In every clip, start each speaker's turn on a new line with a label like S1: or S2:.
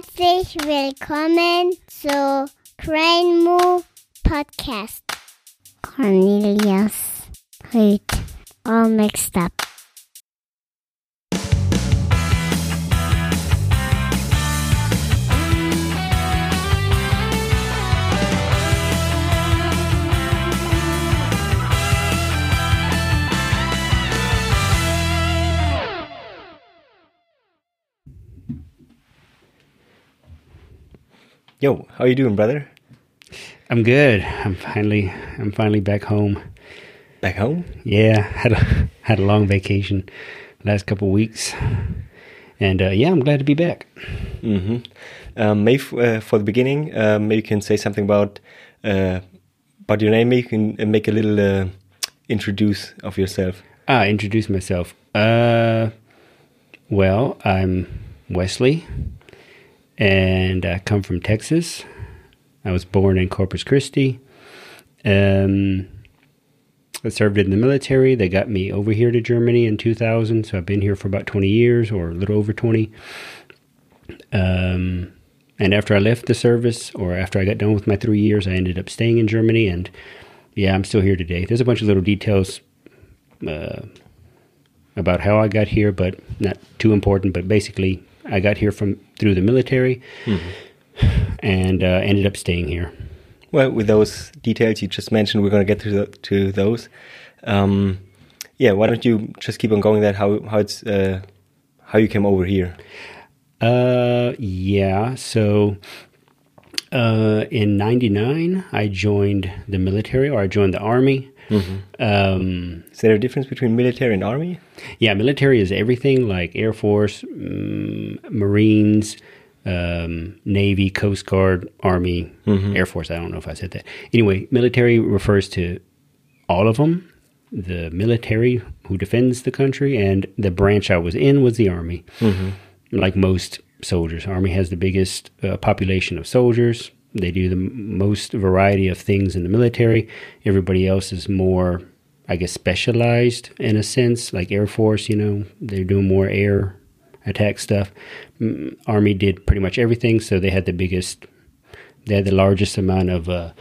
S1: Herzlich willkommen zu Crane Move Podcast. Cornelius Rüth, all mixed up.
S2: Yo, how you doing, brother?
S3: I'm good. I'm finally I'm finally back home.
S2: Back home?
S3: Yeah, had a had a long vacation last couple weeks, and uh, yeah, I'm glad to be back.
S2: Mm-hmm. Um, maybe f- uh, for the beginning, uh, maybe you can say something about uh, about your name. Maybe you can uh, make a little uh, introduce of yourself.
S3: Ah, introduce myself. Uh, well, I'm Wesley, and I come from Texas. I was born in Corpus Christi. Um, I served in the military. They got me over here to Germany in 2000, so I've been here for about 20 years or a little over 20. Um, and after I left the service, or after I got done with my three years, I ended up staying in Germany. And yeah, I'm still here today. There's a bunch of little details uh, about how I got here, but not too important. But basically, I got here from through the military, and uh, ended up staying here.
S2: Well, with those details you just mentioned, we're going to get to the, to those. Um, yeah, why don't you just keep on going? That how how it's uh, how you came over here?
S3: Uh, yeah. So, uh, in '99, I joined the military, or I joined the army. Um,
S2: Is there a difference between military and army?
S3: yeah, military is everything like Air Force, mm, Marines, um, Navy, Coast Guard, Army, Air Force. I don't know if I said that. Anyway, military refers to all of them. The military who defends the country, and the branch I was in was the Army. Like most soldiers, Army has the biggest uh, population of soldiers. They do the most variety of things in the military. Everybody else is more, I guess, specialized in a sense, like Air Force. You know, they're doing more air attack stuff. Army did pretty much everything, so they had the biggest, they had the largest amount of uh,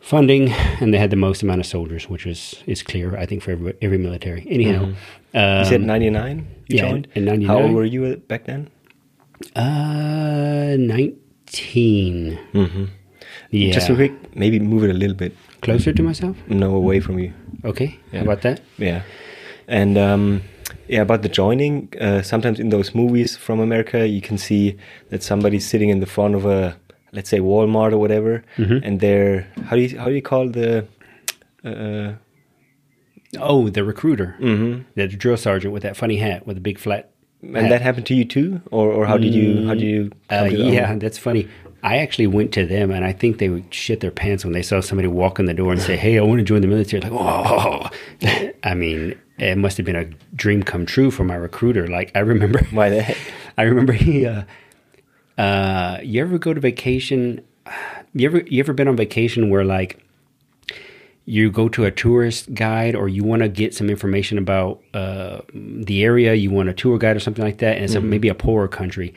S3: funding, and they had the most amount of soldiers, which was is clear, I think, for every, every military. Anyhow,
S2: You said
S3: um,
S2: ninety nine. You
S3: yeah,
S2: joined.
S3: in- in
S2: How old were you back then?
S3: uh, nineteen.
S2: Mm-hmm.
S3: Yeah,
S2: Just a quick, maybe move it a little bit.
S3: closer to myself.
S2: No, away from you.
S3: Okay,
S2: Yeah.
S3: how about that?
S2: Yeah, and um, yeah, about the joining. Uh, sometimes in those movies from America, you can see that somebody's sitting in the front of a, let's say, Walmart or whatever,
S3: Mm-hmm.
S2: and they're how do you how do you call the, uh,
S3: Oh, the recruiter,
S2: mhm.
S3: the drill sergeant with that funny hat with a big flat.
S2: And that happened to you too, or or how did you how did you? come
S3: Uh, yeah, that's funny. I actually went to them, and I think they would shit their pants when they saw somebody walk in the door and say, "Hey, I want to join the military." Like, oh, I mean, it must have been a dream come true for my recruiter. Like, I remember,
S2: Why the heck?
S3: I remember he. Uh, uh, you ever go to vacation? You ever you ever been on vacation where like you go to a tourist guide or you want to get some information about uh, the area, you want a tour guide or something like that, and it's a, maybe a poorer country,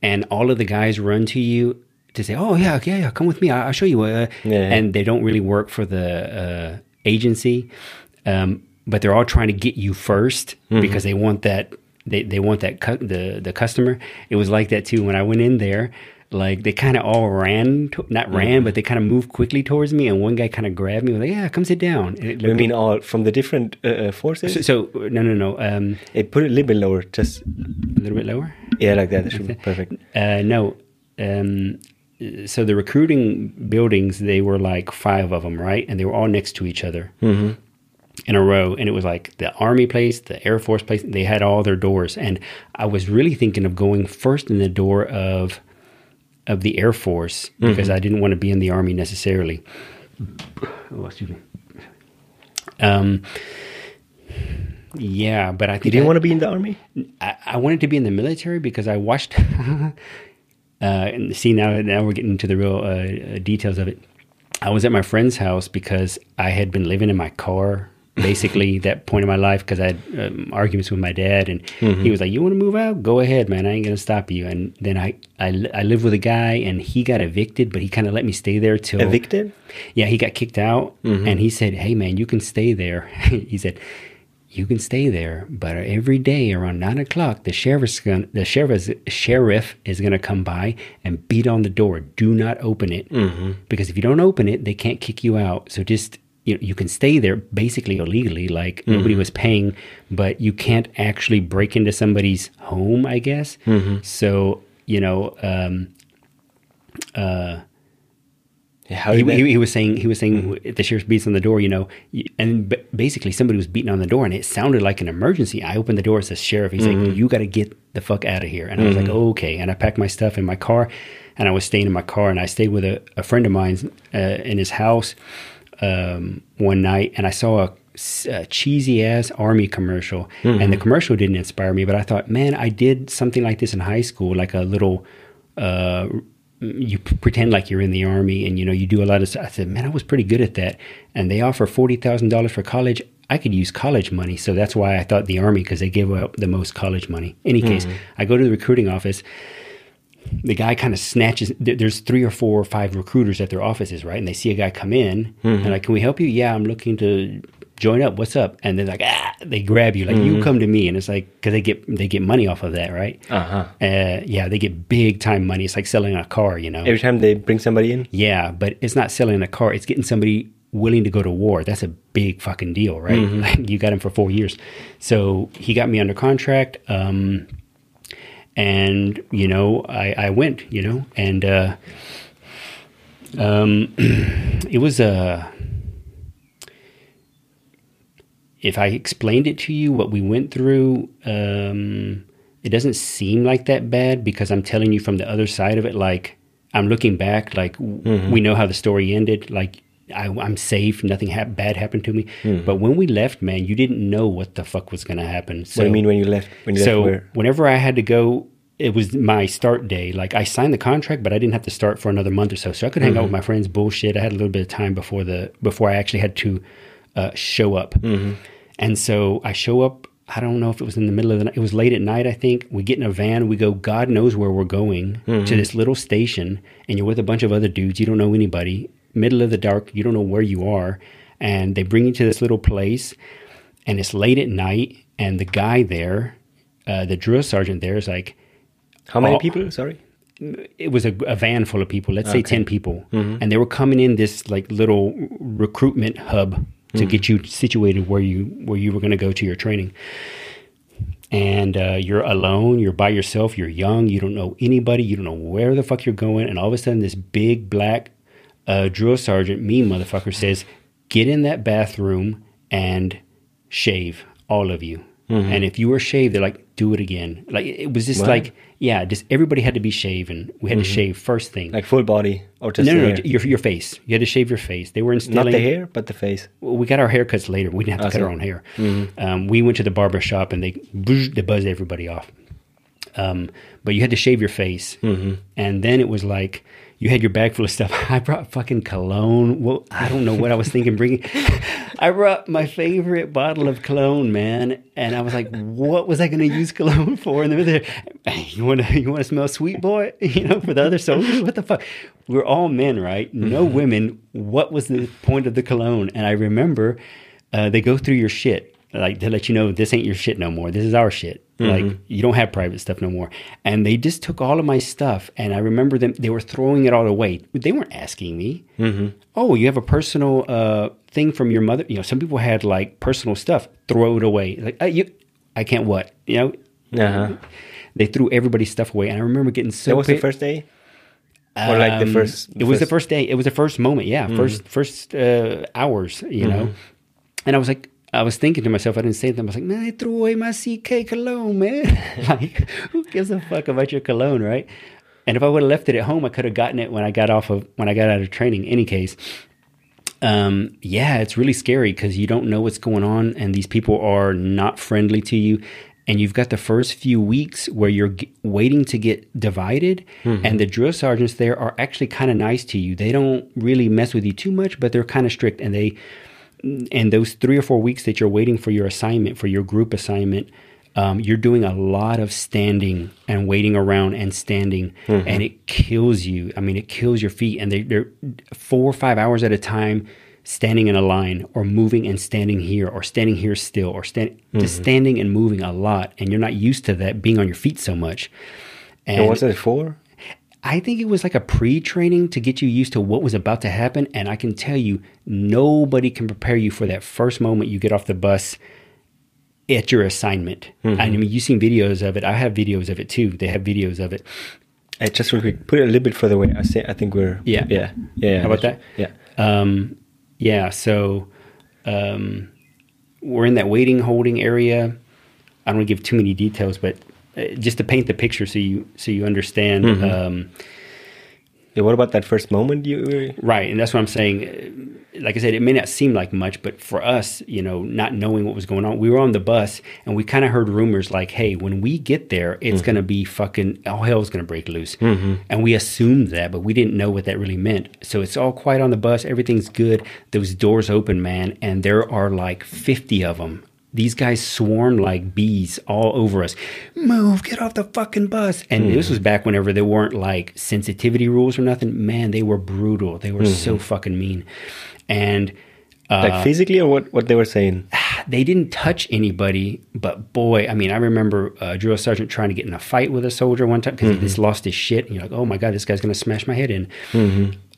S3: and all of the guys run to you to say, "Oh yeah, yeah, yeah, come with me, I- I'll show you," uh,
S2: Yeah.
S3: and they don't really work for the uh, agency, um, but they're all trying to get you 1st because they want that they, they want that cu- the the customer. It was like that too when I went in there. Like they kind of all ran, to, not ran, but they kind of moved quickly towards me, and one guy kind of grabbed me. Was like, "Yeah, come sit down." And it
S2: I mean, all from the different uh, uh, forces.
S3: so, so no, no, no. Um,
S2: Hey, put it a little bit lower, just
S3: a little bit lower.
S2: yeah, like that. That should be perfect.
S3: Uh, no. Um, so the recruiting buildings, they were like five of them, right? And they were all next to each other in a row. And it was like the army place, the air force place. They had all their doors, and I was really thinking of going first in the door of of the air force because I didn't want to be in the army necessarily. Oh, excuse me. Um. Yeah, but I think
S2: You didn't
S3: I-
S2: want to be in the army?
S3: I, I wanted to be in the military because I watched. uh, and see now, now we're getting into the real uh, uh, details of it. I was at my friend's house because I had been living in my car basically that point in my life because I had um, arguments with my dad, and mm-hmm. he was like, "You want to move out? Go ahead, man. I ain't gonna stop you." And then I I, I lived with a guy, and he got evicted, but he kind of let me stay there till
S2: Evicted?
S3: yeah, he got kicked out, mm-hmm. and he said, "Hey, man, you can stay there." he said, "You can stay there, but every day around nine o'clock, the sheriff's gonna, the sheriff sheriff is going to come by and beat on the door. Do not open it mm-hmm. because if you don't open it, they can't kick you out. So just." You, know, you can stay there basically illegally, like nobody was paying, but you can't actually break into somebody's home, I guess. So, you know, um,
S2: Yeah, how
S3: he, he, he was saying he was saying if the sheriff beats on the door, you know, and b- basically somebody was beating on the door, and it sounded like an emergency. I opened the door, it says sheriff. He's like, "You got to get the fuck out of here," and I was like, "Okay." And I packed my stuff in my car, and I was staying in my car, and I stayed with a, a friend of mine uh, in his house um, one night, and I saw a cheesy ass army commercial, and the commercial didn't inspire me, but I thought, man, I did something like this in high school, like a little. Uh, you p- pretend like you're in the army and you know you do a lot of stuff. I said, man, I was pretty good at that. And they offer forty thousand dollars for college. I could use college money, so that's why I thought the army because they give out the most college money. Any case, I go to the recruiting office. The guy kind of snatches. There's three or four or five recruiters at their offices, right? And they see a guy come in and like, "Can we help you?" Yeah, I'm looking to join up. What's up? And they're like, "Ah!" They grab you like, "You come to me," and it's like because they get they get money off of that, right?
S2: Uh-huh.
S3: Uh, yeah, they get big time money. It's like selling a car, you know.
S2: Every time they bring somebody in?
S3: yeah, but it's not selling a car. It's getting somebody willing to go to war. That's a big fucking deal, right? Like you got him for four years. So he got me under contract. Um, and you know, I, I went, you know, and uh, um, it was a. if I explained it to you, what we went through, um, it doesn't seem like that bad because I'm telling you from the other side of it. Like I'm looking back, like w we know how the story ended. Like I, I'm safe, nothing ha- bad happened to me. Hmm. But when we left, man, you didn't know what the fuck was going to happen. So,
S2: what do you mean when you left? When you
S3: so
S2: left where?
S3: whenever I had to go, it was my start day. Like I signed the contract, but I didn't have to start for another month or so. So I could hang out mm-hmm. with my friends, bullshit. I had a little bit of time before the before I actually had to uh, show up. Mm-hmm. And so I show up. I don't know if it was in the middle of the night. It was late at night, I think. We get in a van. We go, God knows where we're going to mm-hmm. this little station. And you're with a bunch of other dudes. You don't know anybody. Middle of the dark. You don't know where you are. And they bring you to this little place. And it's late at night. And the guy there, uh, the drill sergeant there is like,
S2: How many
S3: Oh.
S2: people? Sorry.
S3: it was a, a van full of people, let's say 10 people. And they were coming in this like little recruitment hub to get you situated where you where you were going to go to your training. And uh, you're alone, you're by yourself, you're young, you don't know anybody, you don't know where the fuck you're going, and all of a sudden this big black uh, drill sergeant, mean motherfucker, says, "Get in that bathroom and shave, all of you." And if you were shaved, they're like, "Do it again." Like it was just
S2: Wow.
S3: like, yeah, just everybody had to be shaven. We had to shave first thing.
S2: Like full body or just
S3: no, no, no, your your face. You had to shave your face. They were instilling
S2: Not the hair, but the face.
S3: well, we got our haircuts later. We didn't have to cut our own hair. Um, we went to the barber shop and they they buzzed everybody off. Um, but you had to shave your face, and then it was like you had your bag full of stuff. I brought fucking cologne. Well, I don't know what I was thinking bringing. I brought my favorite bottle of cologne, man, and I was like, "What was I going to use cologne for?" And they were there. "Hey, You want to you want to smell sweet, boy? You know, for the other soldiers. What the fuck? We're all men, right? No women. What was the point of the cologne? And I remember uh, they go through your shit like to let you know this ain't your shit no more. This is our shit. Like you don't have private stuff no more. And they just took all of my stuff, and I remember them. They were throwing it all away. They weren't asking me. Oh, you have a personal uh, thing from your mother. You know, some people had like personal stuff. Throw it away. Like uh, you, I can't what you know.
S2: Uh-huh.
S3: They threw everybody's stuff away, and I remember getting so.
S2: That was the first day? Or like the
S3: um,
S2: first...
S3: it was the first day. It was the first moment. Yeah, first first uh, hours. You know, and I was like, I was thinking to myself. I didn't say them. I was like, man, I threw away my CK cologne, man. like, who gives a fuck about your cologne, right? And if I would have left it at home, I could have gotten it when I got off of when I got out of training. Any case, um, yeah, it's really scary because you don't know what's going on, and these people are not friendly to you. And you've got the first few weeks where you're g- waiting to get divided, and the drill sergeants there are actually kind of nice to you. They don't really mess with you too much, but they're kind of strict, and they and those three or four weeks that you're waiting for your assignment, for your group assignment, um, you're doing a lot of standing and waiting around and standing, and it kills you. I mean, it kills your feet, and they, they're four or five hours at a time standing in a line or moving and standing here or standing here still or stand, just standing and moving a lot and you're not used to that being on your feet so much and,
S2: And what's that for?
S3: I think it was like a pre-training to get you used to what was about to happen. And I can tell you, nobody can prepare you for that first moment you get off the bus at your assignment.
S2: Mm-hmm.
S3: I mean, you've seen videos of it. I have videos of it too. They have videos of it.
S2: Uh, just real quick, put it a little bit further away. I say, I think we're
S3: Yeah.
S2: yeah, yeah.
S3: How about that?
S2: Yeah.
S3: Um, yeah. So um, we're in that waiting holding area. I don't want to give too many details, but just to paint the picture so you so you understand.
S2: Mm-hmm.
S3: Um,
S2: Yeah, What about that first moment you?
S3: Right, and that's what I'm saying. Uh, Like I said, it may not seem like much, but for us, you know, not knowing what was going on, we were on the bus and we kind of heard rumors like, "Hey, when we get there, it's going to be fucking all hell's going to break loose," and we assumed that, but we didn't know what that really meant. So it's all quiet on the bus, everything's good. Those doors open, man, and there are like 50 of them. These guys swarm like bees all over us. Move, get off the fucking bus. And hmm. this was back whenever there weren't like sensitivity rules or nothing. Man, they were brutal. They were so hmm. fucking mean. And uh,
S2: Like physically, or what? What they were saying?
S3: they didn't touch anybody, but boy, I mean, I remember a drill sergeant trying to get in a fight with a soldier one time because he just hmm. lost his shit. And you're like, oh my God, this guy's going to smash my head in.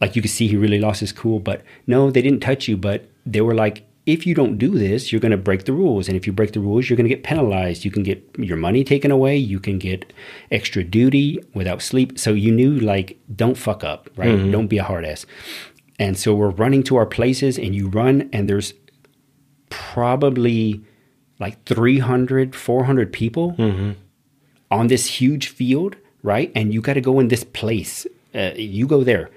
S3: Like you could see he really lost his cool, but no, they didn't touch you, but they were like, if you don't do this, you're going to break the rules. And if you break the rules, you're going to get penalized. You can get your money taken away. You can get extra duty without sleep. So you knew, like, don't fuck up, right? Don't be a hard ass. And so we're running to our places, and you run, and there's probably like 300, 400 people on this huge field, right? And you got to go in this place. Uh, you go there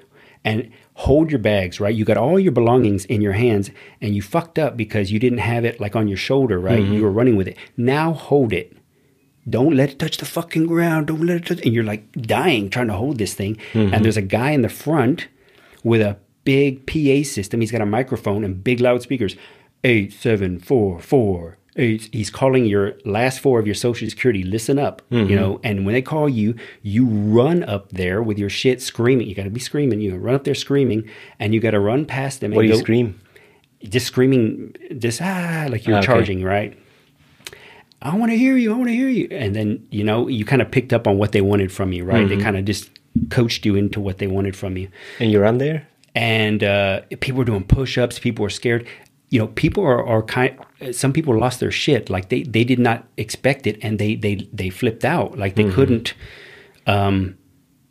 S3: and hold your bags, right? You got all your belongings in your hands and you fucked up because you didn't have it like on your shoulder, right? You mm-hmm. were running with it. Now hold it. Don't let it touch the fucking ground. Don't let it touch. And you're like dying trying to hold this thing. And mm-hmm. there's a guy in the front with a big PA system. He's got a microphone and big loudspeakers. Eight, seven, four, four. He's calling your last four of your social security. Listen up, you know. And when they call you, you run up there with your shit screaming. You got to be screaming. You run up there screaming, and you got to run past them.
S2: What
S3: and
S2: do you
S3: go-
S2: scream?
S3: Just screaming, just ah, like you're
S2: Okay.
S3: charging, right? I want to hear you. I want to hear you. And then, you know, you kind of picked up on what they wanted from you, right? They kind of just coached you into what they wanted from you.
S2: And you run there?
S3: And uh, people were doing push ups. People were scared. You know, people are, are kind. Some people lost their shit. Like they, they did not expect it, and they they they flipped out. Like they mm-hmm. couldn't. Um,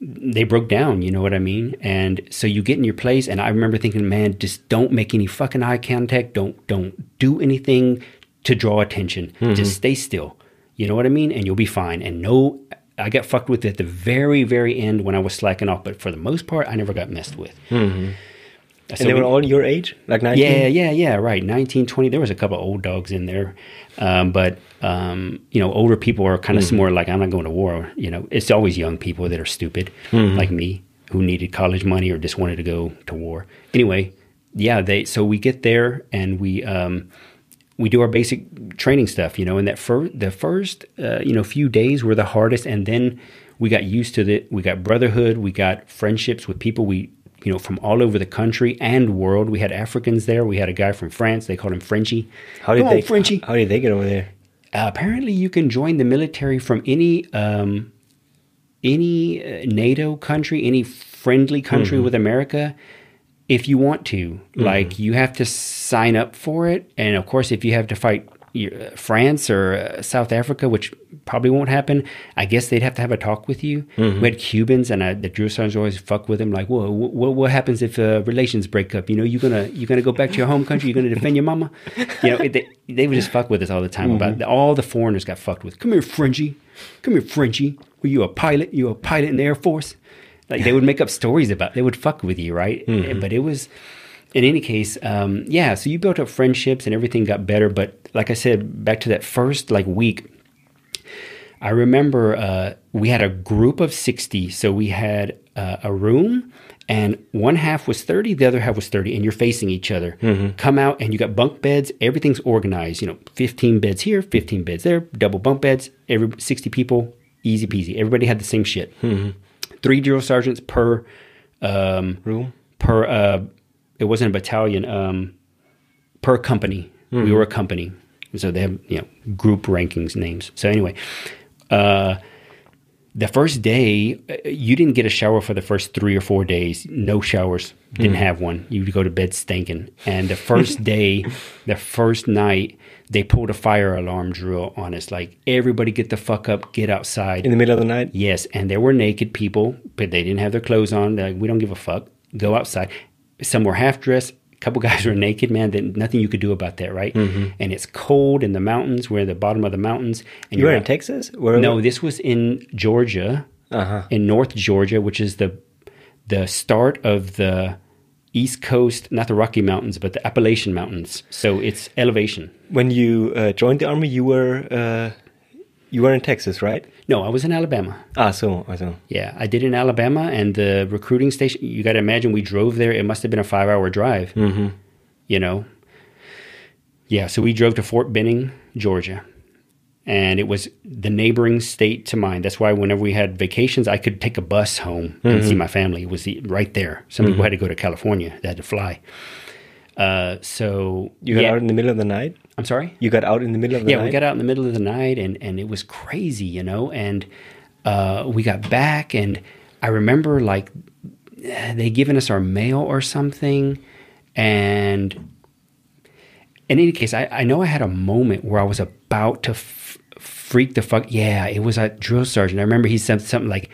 S3: they broke down. You know what I mean? And so you get in your place, and I remember thinking, man, just don't make any fucking eye contact. Don't don't do anything to draw attention. Mm-hmm. Just stay still. You know what I mean? And you'll be fine. And no, I got fucked with at the very very end when I was slacking off, but for the most part, I never got messed with. Mm-hmm. So
S2: And they
S3: we-
S2: were all your age, like nineteen.
S3: yeah, yeah, yeah, right. 19, 20. There was a couple of old dogs in there. Um, but, um, you know, older people are kind of more like, I'm not going to war. You know, it's always young people that are stupid, like me, who needed college money or just wanted to go to war. Anyway, yeah, they, so we get there and we, um, we do our basic training stuff, you know, and that fir- the first, uh, you know, few days were the hardest. And then we got used to it. We got brotherhood. We got friendships with people we, you know, from all over the country and world. We had Africans there. We had a guy from France. They called him Frenchy.
S2: How did
S3: Come
S2: they?
S3: on, Frenchy.
S2: How did they get over there?
S3: Uh, apparently, you can join the military from any um, any uh, NATO country, any friendly country with America, if you want to. Like, you have to sign up for it, and of course, if you have to fight France or uh, South Africa, which probably won't happen, I guess they'd have to have a talk with you. We had Cubans, and uh, the drill sergeants always fuck with them. Like, well, what, what happens if uh, relations break up? You know, you gonna you gonna go back to your home country? You're gonna defend your mama? You know, they, they would just fuck with us all the time about all the foreigners got fucked with. Come here, Frenchie. Come here, Frenchie. Were you a pilot? You a pilot in the Air Force? Like they would make up stories about. They would fuck with you, right? But it was. In any case, um, yeah. So you built up friendships and everything got better. But like I said, back to that first like week, I remember uh, we had a group of 60. So we had uh, a room and one half was 30 the other half was 30 and you're facing each other come out and you got bunk beds everything's organized you know 15 beds here 15 beds there double bunk beds every 60 people easy peasy everybody had the same shit three drill sergeants per um,
S2: Room.
S3: per uh, it wasn't a battalion um, per company. We were a company. So they have you know group rankings names. So anyway uh, the first day uh, you didn't get a shower for the first three or four days. No showers. Didn't have one. You would go to bed stinking. And the first day the first night they pulled a fire alarm drill on us. Like everybody get the fuck up. Get outside.
S2: In the middle of the night.
S3: Yes, and there were naked people, but they didn't have their clothes on. They're like, we don't give a fuck. Go outside. Some were half dressed. A couple guys were naked, man. Then nothing you could do about that, right? And it's cold in the mountains. We're at the bottom of the mountains. And
S2: You were
S3: you're
S2: in Texas? Where
S3: No, this was in Georgia,
S2: Uh-huh.
S3: in North Georgia, which is the the start of the East Coast, not the Rocky Mountains, but the Appalachian Mountains. So it's elevation.
S2: When you uh, joined the army, you were uh, you were in Texas, right?
S3: No, I was in Alabama.
S2: Ah, so, ah, so.
S3: Yeah, I did in Alabama, and the recruiting station. You got to imagine we drove there. It must have been a five-hour drive. Mm-hmm. You know. Yeah, so we drove to Fort Benning, Georgia, and it was the neighboring state to mine. That's why whenever we had vacations, I could take a bus home and see my family. It was the, right there. Some people had to go to California; they had to fly. Uh, so
S2: You got
S3: yeah,
S2: out in the middle of the night?
S3: I'm sorry.
S2: You got out in the middle of the night?
S3: Yeah,
S2: night?
S3: we got out in the middle of the night and and it was crazy, you know. And uh, we got back, and I remember like they given us our mail or something, and in any case, I, I know I had a moment where I was about to f- freak the fuck. Yeah, it was a drill sergeant. I remember he said something like,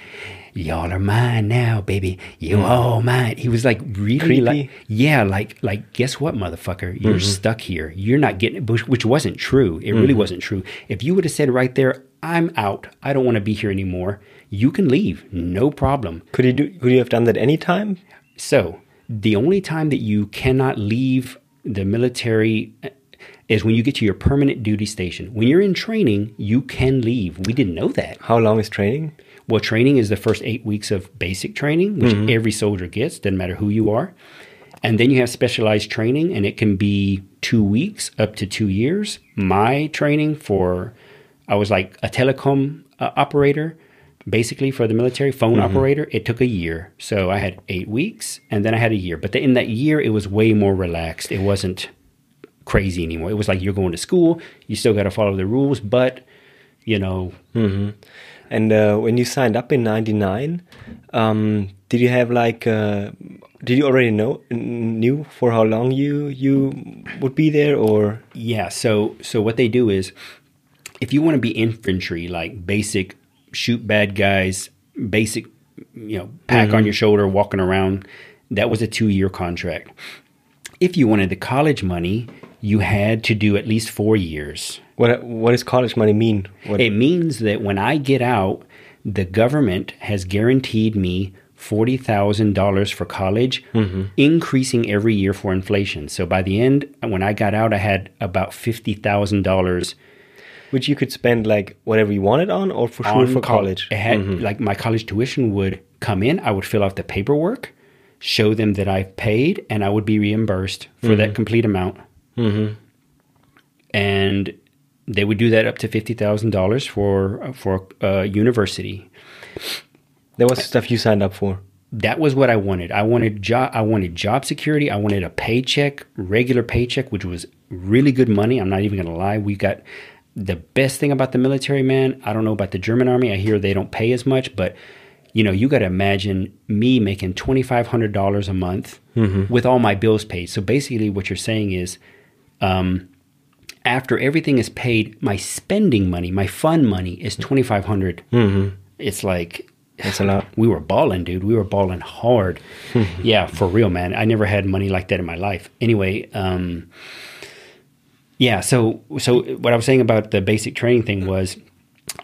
S3: "Y'all are mine now, baby. You mm. all mine." He was like really
S2: Creepy.
S3: like, yeah, like like guess what, motherfucker? You're mm-hmm. stuck here. You're not getting which, which wasn't true. It really mm-hmm. wasn't true. If you would have said right there, "I'm out. I don't want to be here anymore," you can leave, no problem.
S2: Could you do? Could you have done that any time?
S3: So the only time that you cannot leave the military uh, is when you get to your permanent duty station. When you're in training, you can leave. We didn't know that.
S2: How long is training?
S3: Well, training is the first eight weeks of basic training, which mm-hmm. every soldier gets, doesn't matter who you are. And then you have specialized training, and it can be two weeks up to two years. My training for, I was like a telecom uh, operator, basically for the military phone mm-hmm. operator. It took a year, so I had eight weeks, and then I had a year. But in that year, it was way more relaxed. It wasn't crazy anymore. It was like you're going to school, you still got to follow the rules, but you know, mm-hmm.
S2: And uh, when you signed up in '99, um, did you have like? Uh, did you already know knew for how long you you would be there, or
S3: Yeah. So so what they do is, if you want to be infantry, like basic shoot bad guys, basic, you know, pack on your shoulder, walking around, that was a two year contract. If you wanted the college money, you had to do at least four years.
S2: what? What does college money mean? What,
S3: It means that when I get out, the government has guaranteed me forty thousand dollars for college, mm-hmm. increasing every year for inflation. So by the end, when I got out, I had about fifty thousand dollars
S2: which you could spend like whatever you wanted on, or for sure for
S3: col-
S2: college.
S3: Had mm-hmm. like my college tuition would come in. I would fill out the paperwork, show them that I've paid, and I would be reimbursed for mm-hmm. that complete amount. Mm-hmm. And they would do that up to fifty thousand dollars for for uh, university.
S2: That was stuff you signed up for.
S3: That was what I wanted. I wanted job. I wanted job security. I wanted a paycheck, regular paycheck, which was really good money. I'm not even going to lie. We got the best thing about the military, man. I don't know about the German army. I hear they don't pay as much, but you know, you got to imagine me making twenty five hundred dollars a month with all my bills paid. So basically, what you're saying is, um, after everything is paid, my spending money, my fun money, is twenty five It's like
S2: That's a lot.
S3: we were balling, dude. We were balling hard. yeah, for real, man. I never had money like that in my life. Anyway, um, yeah. So, so what I was saying about the basic training thing was,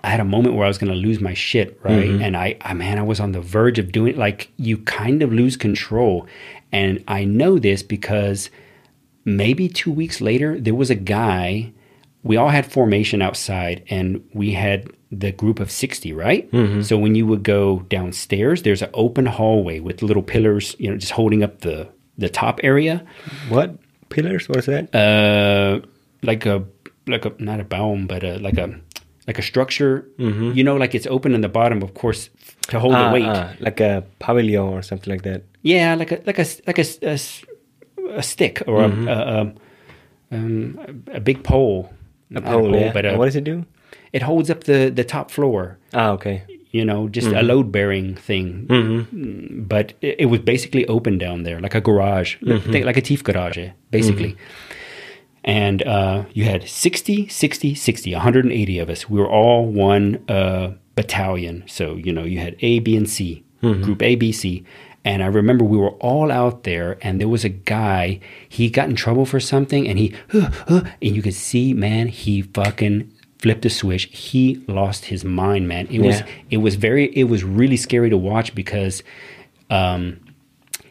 S3: I had a moment where I was going to lose my shit, right? And I, I, man, I was on the verge of doing it. like you kind of lose control, and I know this because maybe two weeks later there was a guy we all had formation outside, and we had the group of sixty, right? So when you would go downstairs, there's an open hallway with little pillars, you know, just holding up the the top area,
S2: What pillars? What is that?
S3: uh, like a like a not a baum, but a, like a like a structure. You know, like it's open in the bottom, of course, to hold
S2: Ah,
S3: the weight.
S2: ah, like a pavilion or something like that.
S3: Yeah, like a like a like a, a a stick or a, a, a, um, a big pole.
S2: A
S3: Not
S2: pole, yeah.
S3: but a,
S2: what does it do?
S3: it holds up the the top floor.
S2: Ah, okay.
S3: You know, just a load bearing thing. Mm, But it, it was basically open down there, like a garage, like a Tief garage, eh, basically. And uh, you had 60, 60, 60, 180 of us. We were all one uh, battalion. So, you know, you had A, B, and C, group A, B, C. And I remember we were all out there, and there was a guy, he got in trouble for something, and he, "Huh, huh," and you could see, man, he fucking flipped a switch. He lost his mind, man. It was, it was very, it was really scary to watch because, um,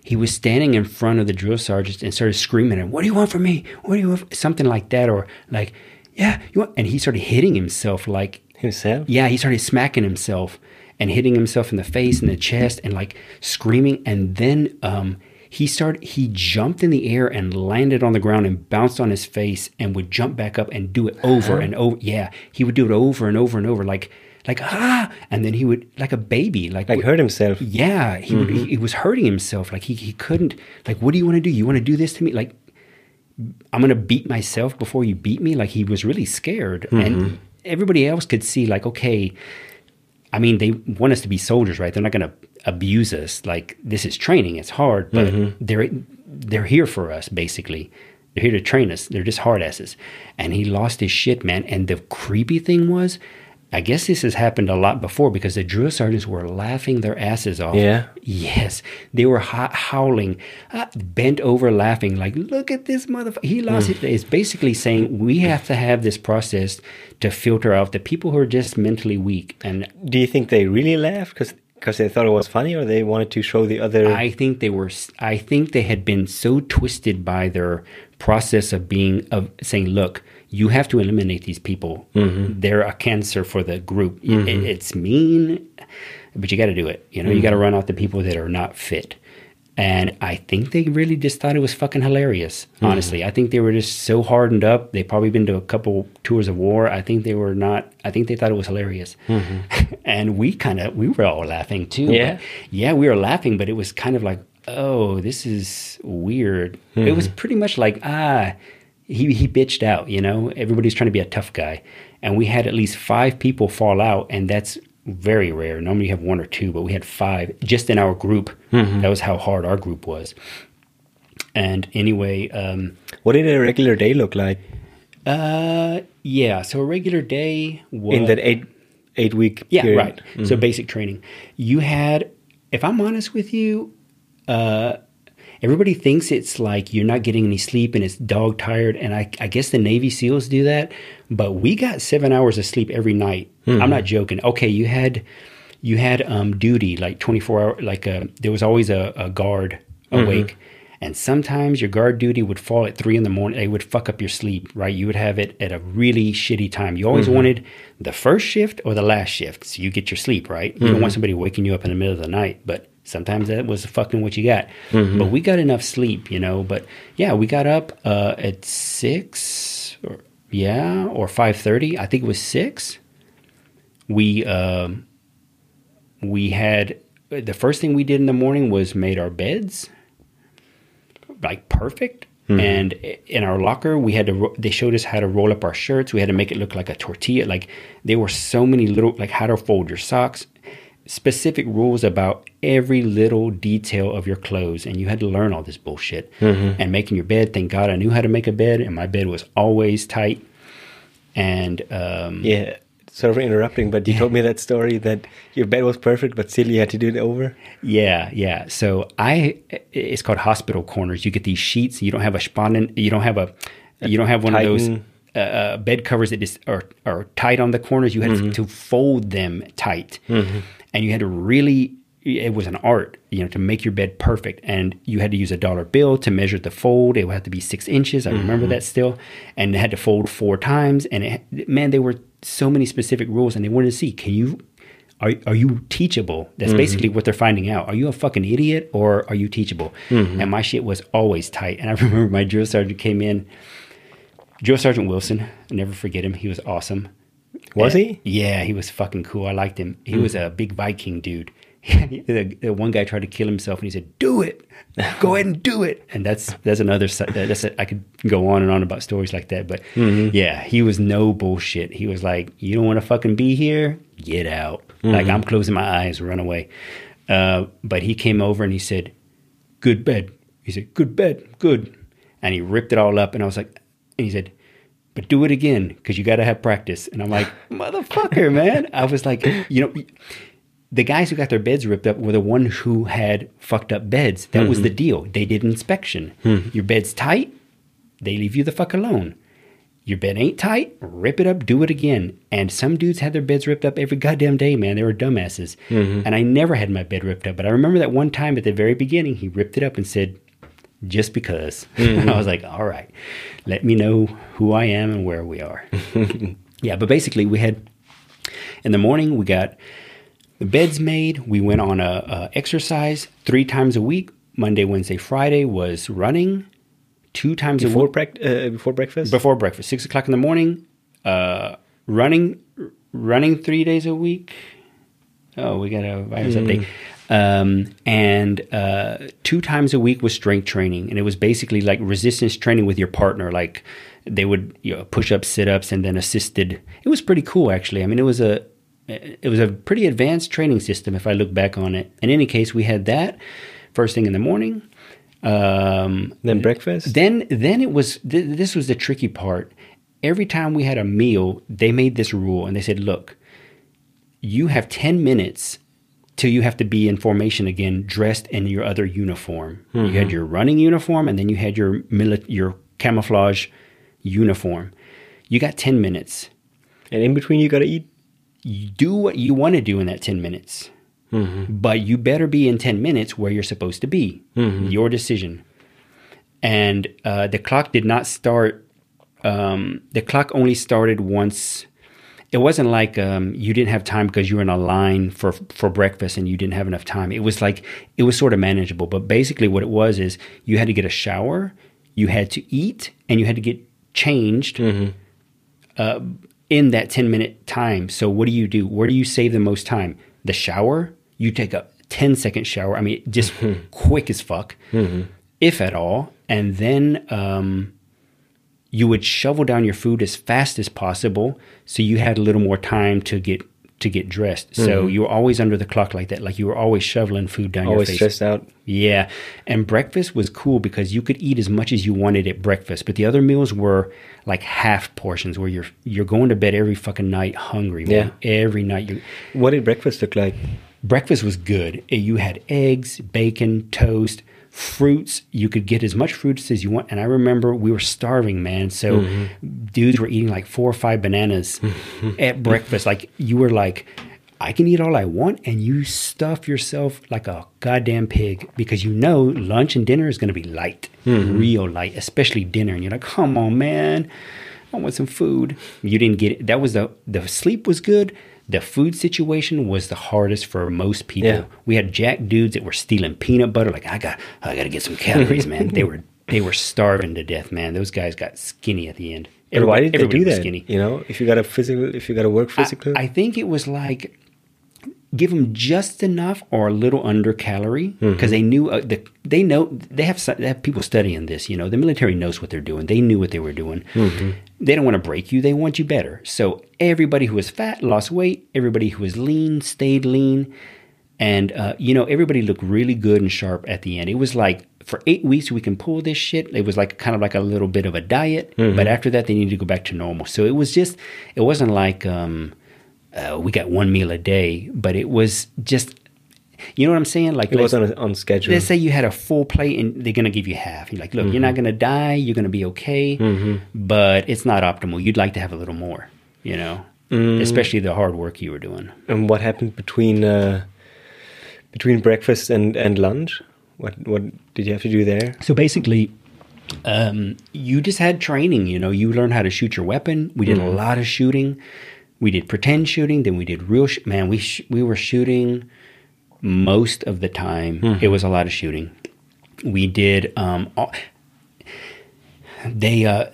S3: he was standing in front of the drill sergeant and started screaming at him, What do you want from me? What do you want? from-" Something like that. Or like, Yeah, you want? And he started hitting himself like,
S2: Himself?
S3: yeah, he started smacking himself and hitting himself in the face and the chest and like screaming. And then um, he started, he jumped in the air and landed on the ground and bounced on his face and would jump back up and do it over and over. Yeah, he would do it over and over and over, like, like, ah. And then he would, like a baby, like,
S2: Like hurt himself.
S3: yeah, he would, he, he was hurting himself. Like he, he couldn't. Like, what do you want to do? You want to do this to me? Like, I'm gonna beat myself before you beat me. Like he was really scared, and everybody else could see. Like, okay, I mean, they want us to be soldiers, right? They're not gonna abuse us. Like this is training. It's hard, but mm-hmm. they're they're here for us basically. They're here to train us. They're just hard asses. And he lost his shit, man. And the creepy thing was, I guess this has happened a lot before because the drill sergeants were laughing their asses off.
S2: Yeah.
S3: Yes, they were ho- howling, uh, bent over, laughing. Like, look at this motherfucker. He lost it. It's basically saying we have to have this process to filter out the people who are just mentally weak. And
S2: Do you think they really laughed because because they thought it was funny or they wanted to show the other?
S3: I think they were. I think they had been so twisted by their process of being of saying, "Look, you have to eliminate these people. Mm-hmm. They're a cancer for the group. It- mm-hmm. it's mean, but you got to do it. You know, you got to mm-hmm. run out the people that are not fit." And I think they really just thought it was fucking hilarious. Honestly, I think they were just so hardened up. They probably been to a couple tours of war. I think they were not. I think they thought it was hilarious. and we kind of we were all laughing too.
S2: Yeah?
S3: yeah, we were laughing, but it was kind of like, oh, this is weird. It was pretty much like, ah, he, he bitched out, you know? Everybody's trying to be a tough guy. And we had at least five people fall out, and that's very rare. Normally you have one or two, but we had five just in our group. That was how hard our group was. And anyway, um,
S2: what did a regular day look like
S3: uh, yeah, so a regular day was.
S2: in that eight eight week
S3: Yeah,
S2: period?
S3: right. So basic training. You had, if I'm honest with you, uh, everybody thinks it's like you're not getting any sleep and it's dog tired. And I, I guess the Navy SEALs do that, but we got seven hours of sleep every night. I'm hmm. not joking. Okay, you had you had um, duty like 24 hour, like a, there was always a, a guard mm-hmm. awake. And sometimes your guard duty would fall at three in the morning. It would fuck up your sleep, right? You would have it at a really shitty time. You always mm-hmm. wanted the first shift or the last shift. So you get your sleep, right? You don't want mm-hmm. somebody waking you up in the middle of the night. But sometimes that was fucking what you got. But we got enough sleep, you know. But yeah, we got up uh, at six or yeah, or five thirty. I think it was six. We um, we had the first thing we did in the morning was made our beds like perfect. And in our locker, we had to. ro- They showed us how to roll up our shirts. We had to make it look like a tortilla. Like there were so many little, like how to fold your socks. Specific rules about every little detail of your clothes, and you had to learn all this bullshit. And making your bed. Thank God I knew how to make a bed, and my bed was always tight. And um,
S2: Yeah. Sorry for interrupting, but you told me that story that your bed was perfect, but still you had to do it over.
S3: Yeah, yeah. So I, it's called hospital corners. You get these sheets. You don't have a spannen. You don't have a, you don't have one of those uh, uh, bed covers that just are are tight on the corners. You had to fold them tight, and you had to really it was an art, you know, to make your bed perfect. And you had to use a dollar bill to measure the fold. It would have to be six inches. I remember mm-hmm. that still. And it had to fold four times. And it, man, there were so many specific rules, and they wanted to see can you. Are, are you teachable? That's mm-hmm. basically what they're finding out. Are you a fucking idiot or are you teachable? Mm-hmm. And my shit was always tight. And I remember my drill sergeant came in, Drill Sergeant Wilson. I never forget him. He was awesome.
S2: Was eh, he?
S3: Yeah, he was fucking cool. I liked him. He hmm. was a big Viking dude. the, the one guy tried to kill himself, and he said, "Do it, go ahead and do it." And that's that's another. That's a, I could go on and on about stories like that, but mm-hmm. yeah, he was no bullshit. He was like, "You don't want to fucking be here, get out." Like mm-hmm. I'm closing my eyes, run away. Uh, but he came over and he said, "Good bed." He said, "Good bed, good," and he ripped it all up. And I was like, and he said, but do it again because you got to have practice. And I'm like, motherfucker, man. I was like, you know, the guys who got their beds ripped up were the ones who had fucked up beds. That was the mm-hmm. deal. They did inspection. Mm-hmm. Your bed's tight, they leave you the fuck alone. Your bed ain't tight, rip it up, do it again. And some dudes had their beds ripped up every goddamn day, man. They were dumbasses. Mm-hmm. And I never had my bed ripped up. But I remember that one time at the very beginning, he ripped it up and said, just because. And I was like, all right, let me know who I am and where we are. yeah, but basically, we had in the morning, we got the beds made. We went on a, a exercise three times a week. Monday, Wednesday, Friday was running. Two times a
S2: Before
S3: week
S2: prac- uh, before breakfast?
S3: before breakfast, six o'clock in the morning. Uh, running, running three days a week. Oh, we got a virus update. Um, and uh, two times a week was strength training, and it was basically like resistance training with your partner. Like they would you know, push ups, sit ups, and then assisted. It was pretty cool, actually. I mean, it was a it was a pretty advanced training system if I look back on it. In any case, we had that first thing in the morning. Um,
S2: then breakfast?
S3: then then it was th- this was the tricky part. Every time we had a meal, they made this rule and they said, "Look, you have 10 minutes till you have to be in formation again dressed in your other uniform. You had your running uniform and then you had your mili- your camouflage uniform. You got 10 minutes.
S2: and in between, you gotta eat?
S3: You do what you want to do in that 10 minutes. But you better be in 10 minutes where you're supposed to be. Your decision. And uh, the clock did not start. Um, the clock only started once. It wasn't like um, you didn't have time because you were in a line for for breakfast and you didn't have enough time. It was like it was sort of manageable. But basically, what it was is you had to get a shower, you had to eat, and you had to get changed uh, in that 10 minute time. So what do you do? Where do you save the most time? The shower? You take a 10 second shower. I mean, just quick as fuck, if at all. And then um, you would shovel down your food as fast as possible so you had a little more time to get to get dressed. So mm-hmm. you were always under the clock like that. Like you were always shoveling food down
S2: Always
S3: your face.
S2: stressed out.
S3: Yeah. And breakfast was cool because you could eat as much as you wanted at breakfast, but the other meals were like half portions where you're you're going to bed every fucking night hungry, man. Every night you
S2: What did breakfast look like?
S3: breakfast was good. You had eggs, bacon, toast, fruits. You could get as much fruits as you want. And I remember we were starving, man. So mm-hmm. dudes were eating like four or five bananas at breakfast. Like you were like, I can eat all I want, and you stuff yourself like a goddamn pig because you know lunch and dinner is going to be light, mm-hmm. real light, especially dinner. And you're like, come on, man, I want some food. You didn't get it. That was the the sleep was good. The food situation was the hardest for most people.
S2: Yeah.
S3: We had jack dudes that were stealing peanut butter. Like I got, I got to get some calories, man. They were they were starving to death, man. Those guys got skinny at the end.
S2: And why did they
S3: everybody
S2: do that?
S3: Skinny.
S2: You know, if you got a physical, if you got to work physically,
S3: I, I think it was like give them just enough or a little under calorie because they knew uh, the, they know they have they have people studying this. You know, the military knows what they're doing. They knew what they were doing. They don't want to break you. They want you better. So everybody who was fat lost weight. Everybody who was lean stayed lean. And uh, you know, everybody looked really good and sharp at the end. It was like for eight weeks we can pull this shit. It was like kind of like a little bit of a diet, but after that they needed to go back to normal. So it was just, it wasn't like um, uh, we got one meal a day, but it was just, you know what I'm saying? Like
S2: it was on, on schedule.
S3: Let's say you had a full plate and they're gonna give you half. You're like, look, you're not gonna die. You're gonna be okay, but it's not optimal. You'd like to have a little more, you know, especially the hard work you were doing.
S2: and what happened between uh, between breakfast and and lunch? What what did you have to do there?
S3: So basically, um, you just had training. You know, you learned how to shoot your weapon. We did a lot of shooting. We did pretend shooting. Then we did real. Sh- man, we sh- we were shooting most of the time. It was a lot of shooting. We did. Um, all, they, uh,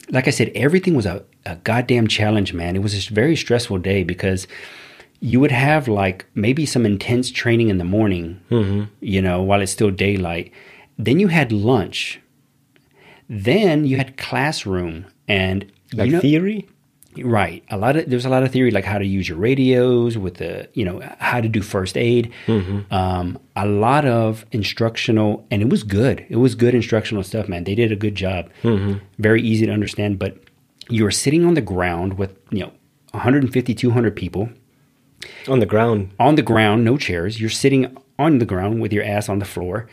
S3: like I said, everything was a, a goddamn challenge, man. It was a very stressful day because you would have like maybe some intense training in the morning, you know, while it's still daylight. Then you had lunch. Then you had classroom and
S2: Like
S3: you know,
S2: theory?
S3: Right. A lot of there's a lot of theory like how to use your radios with the you know how to do first aid. Mm-hmm. Um, a lot of instructional, and it was good. It was good instructional stuff, man. They did a good job. Mm-hmm. Very easy to understand. But you're sitting on the ground with you know 150, 200 people
S2: On the ground.
S3: on the ground, no chairs. You're sitting on the ground with your ass on the floor,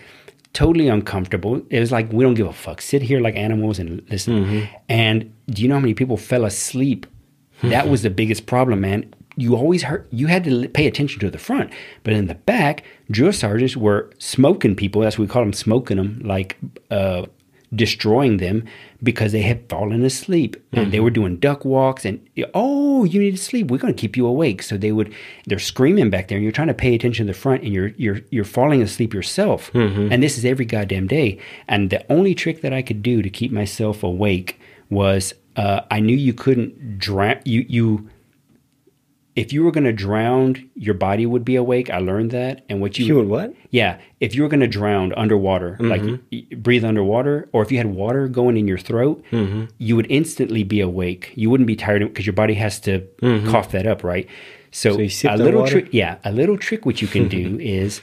S3: totally uncomfortable. It was like we don't give a fuck. Sit here like animals and listen. Mm-hmm. And do you know how many people fell asleep? That was the biggest problem, man. You always heard you had to pay attention to the front, but in the back, drill sergeants were smoking people. That's what we call them, smoking them, like uh, destroying them because they had fallen asleep and they were doing duck walks and oh you need to sleep. We're going to keep you awake. So they would they're screaming back there and you're trying to pay attention to the front and you're you're you're falling asleep yourself. And this is every goddamn day. And the only trick that I could do to keep myself awake was uh, I knew you couldn't drown you you if you were going to drown your body would be awake I learned that and what you
S2: You would what?
S3: yeah, if you were going to drown underwater, like breathe underwater, or if you had water going in your throat, you would instantly be awake. You wouldn't be tired because your body has to cough that up, right? So,
S2: So
S3: a little trick, yeah, a little trick which you can do is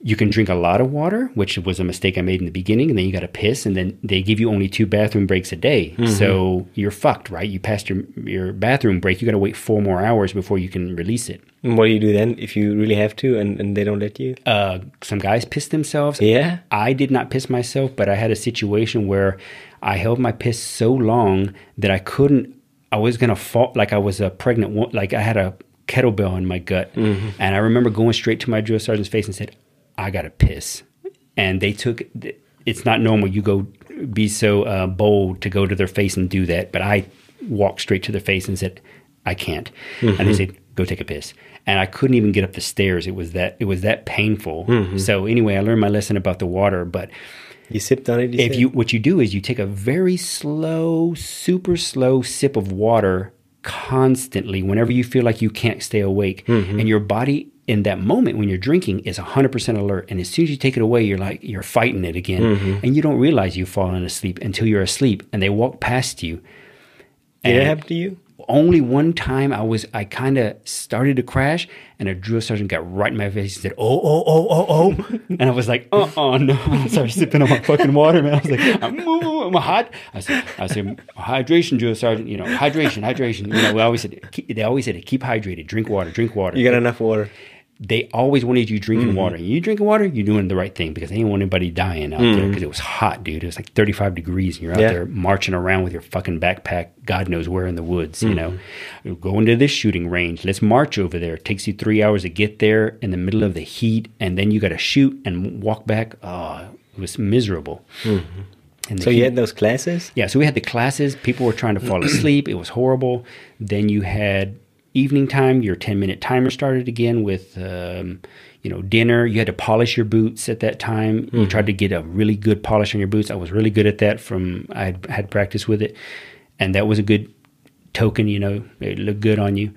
S3: you can drink a lot of water, which was a mistake I made in the beginning, and then you got to piss, and then they give you only two bathroom breaks a day, so you're fucked, right? You passed your your bathroom break, you got to wait four more hours before you can release it.
S2: And what do you do then if you really have to and, and they don't let you?
S3: Uh, some guys piss themselves.
S2: Yeah?
S3: I did not piss myself, but I had a situation where I held my piss so long that I couldn't. I was gonna fall like I was a pregnant like I had a kettlebell in my gut, and I remember going straight to my drill sergeant's face and said, "I gotta piss," and they took. It's not normal. You go be so uh, bold to go to their face and do that, but I walked straight to their face and said, "I can't," and they said, "Go take a piss." And I couldn't even get up the stairs. It was that it was that painful. So anyway, I learned my lesson about the water, but
S2: You sipped on it? You
S3: if
S2: said?
S3: you what you do is you take a very slow super slow sip of water constantly whenever you feel like you can't stay awake
S2: Mm-hmm.
S3: and your body in that moment when you're drinking is 100% alert and as soon as you take it away you're like you're fighting it again
S2: Mm-hmm.
S3: and you don't realize you've fallen asleep until you're asleep and they walk past you
S2: Did it
S3: and-
S2: happen to you?
S3: only one time I was I kind of started to crash, and a drill sergeant got right in my face and said, "Oh, oh, oh, oh, oh," and I was like, "Uh, oh no!" I started sipping on my fucking water, man. I was like, "I'm, I'm hot." I said, "I said hydration, drill sergeant. You know, hydration, hydration. You know, we always said they always said it, keep hydrated, drink water, drink water.
S2: You got enough water?
S3: They always wanted you drinking
S2: Mm-hmm.
S3: water. You drinking water, you're doing the right thing because they didn't want anybody dying out there because it was hot, dude. It was like 35 degrees and you're out
S2: Mm-hmm. Yeah.
S3: there marching around with your fucking backpack, God knows where in the woods, you know.
S2: Mm-hmm.
S3: Go into this shooting range. Let's march over there. It takes you three hours to get there in the middle of the heat and then you got to shoot and walk back. Oh, it was miserable.
S2: Mm-hmm. So you had those classes?
S3: yeah, so we had the classes. People were trying to fall asleep. It was horrible. Then you had evening time. Your ten minute timer started again with, um, you know, dinner. You had to polish your boots at that time. You tried to get a really good polish on your boots. I was really good at that. From I had, had practice with it, and that was a good token. You know, it looked good on you.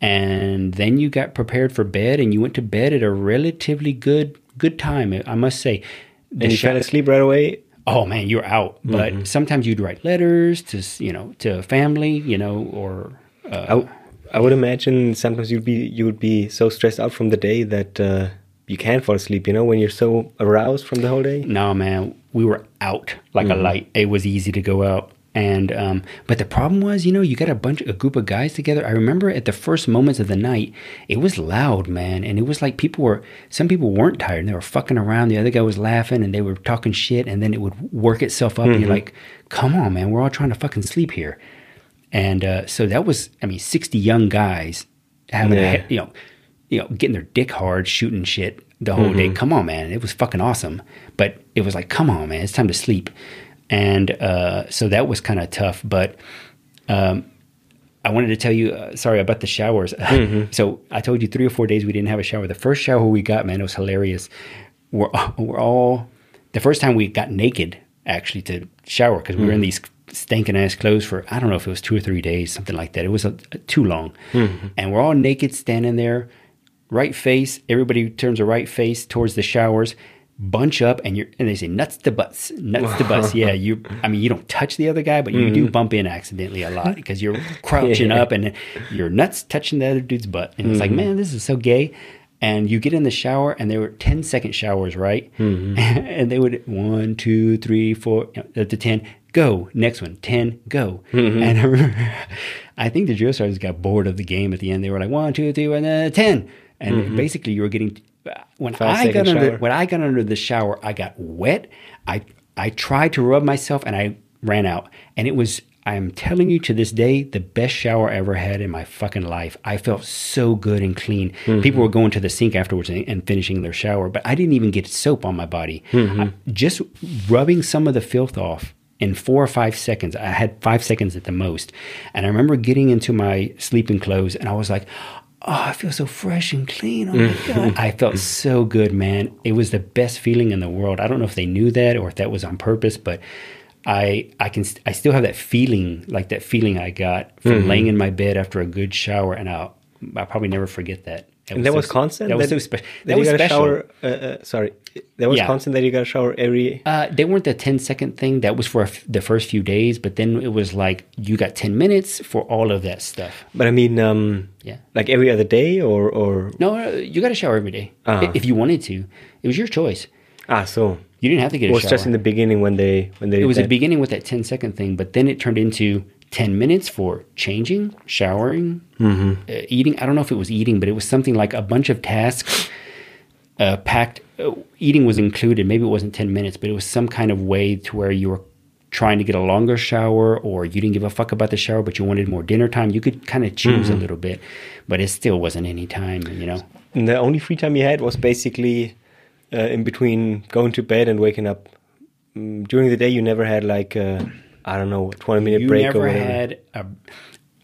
S3: And then you got prepared for bed, and you went to bed at a relatively good good time. I must say. The
S2: And you
S3: shot-
S2: fell asleep right away?
S3: oh man, you're out. But sometimes you'd write letters to you know to family, you know, or uh,
S2: I would imagine sometimes you'd be you would be so stressed out from the day that uh, you can't fall asleep. You know, when you're so aroused from the whole day.
S3: no man, we were out like a light. It was easy to go out. And um, but the problem was, you know, you got a bunch, a group of guys together. I remember at the first moments of the night, it was loud, man, and it was like people were. Some people weren't tired; and they were fucking around. The other guy was laughing, and they were talking shit, and then it would work itself up, and you're like, "Come on, man, we're all trying to fucking sleep here." And uh, so that was, I mean, 60 young guys having,
S2: Yeah.
S3: a, you know, you know, getting their dick hard, shooting shit the whole day. Come on, man. It was fucking awesome. But it was like, come on, man. It's time to sleep. And uh, so that was kind of tough. But um, I wanted to tell you, uh, sorry about the showers. so I told you three or four days we didn't have a shower. The first shower we got, man, it was hilarious. We're, we're all, the first time we got naked actually to shower because we were in these stinking ass clothes for, I don't know if it was two or three days, something like that. It was a, too long. Mm-hmm. And we're all naked standing there, right face. Everybody turns a right face towards the showers. Bunch up and you're and they say nuts to butts, nuts to butts. Yeah, you. I mean, you don't touch the other guy, but you do mm-hmm. bump in accidentally a lot because you're crouching
S2: Yeah.
S3: up and your nuts touching the other dude's butt, and it's like, mm-hmm. man, this is so gay. And you get in the shower, and they were 10 second showers, right? and they would one, two, three, four, up to 10, go. Next one, 10, go. Mm-hmm. And I remember, I think the drill sergeants got bored of the game at the end. They were like, one, two, three, and then 10. And mm-hmm. basically, you were getting, when
S2: Five
S3: I got under, when I got under the shower, I got wet. I, I tried to rub myself and I ran out. And it was, I'm telling you to this day, the best shower I ever had in my fucking life. I felt so good and clean. Mm-hmm. People were going to the sink afterwards and, and finishing their shower, but I didn't even get soap on my body. I- just rubbing some of the filth off in four or five seconds. I had five seconds at the most. And I remember getting into my sleeping clothes and I was like, Oh, I feel so fresh and clean. Oh my God. I felt so good, man. It was the best feeling in the world. I don't know if they knew that or if that was on purpose, but I I can I still have that feeling, like that feeling I got from laying in my bed after a good shower, and I'll I'll probably never forget that.
S2: And that was constant.
S3: That was so special.
S2: That,
S3: That was special.
S2: shower. Uh, uh, sorry, that was
S3: Yeah.
S2: constant. That you got a shower every.
S3: Uh, they weren't the 10 second thing. That was for a f- the first few days, but then it was like you got 10 minutes for all of that stuff.
S2: But I mean, um,
S3: Yeah.
S2: like every other day, or or
S3: No, uh, you got to shower every day
S2: Uh-huh.
S3: if you wanted to. It was your choice.
S2: ah, so
S3: You didn't have to get
S2: it
S3: a
S2: was
S3: shower.
S2: just in the beginning when they when they.
S3: it was
S2: did
S3: at the beginning with that 10 second thing, but then it turned into 10 minutes for changing, showering,
S2: Mm-hmm.
S3: uh, eating. I don't know if it was eating, but it was something like a bunch of tasks uh, packed. Uh, eating was included. Maybe it wasn't 10 minutes, but it was some kind of way to where you were trying to get a longer shower or you didn't give a fuck about the shower, but you wanted more dinner time. You could kind of choose
S2: Mm-hmm.
S3: a little bit, but it still wasn't any time, you know?
S2: And the only free time you had was basically uh, in between going to bed and waking up. Mm, during the day, you never had like a, I don't know, twenty minute
S3: you
S2: break
S3: never
S2: or whatever.
S3: had a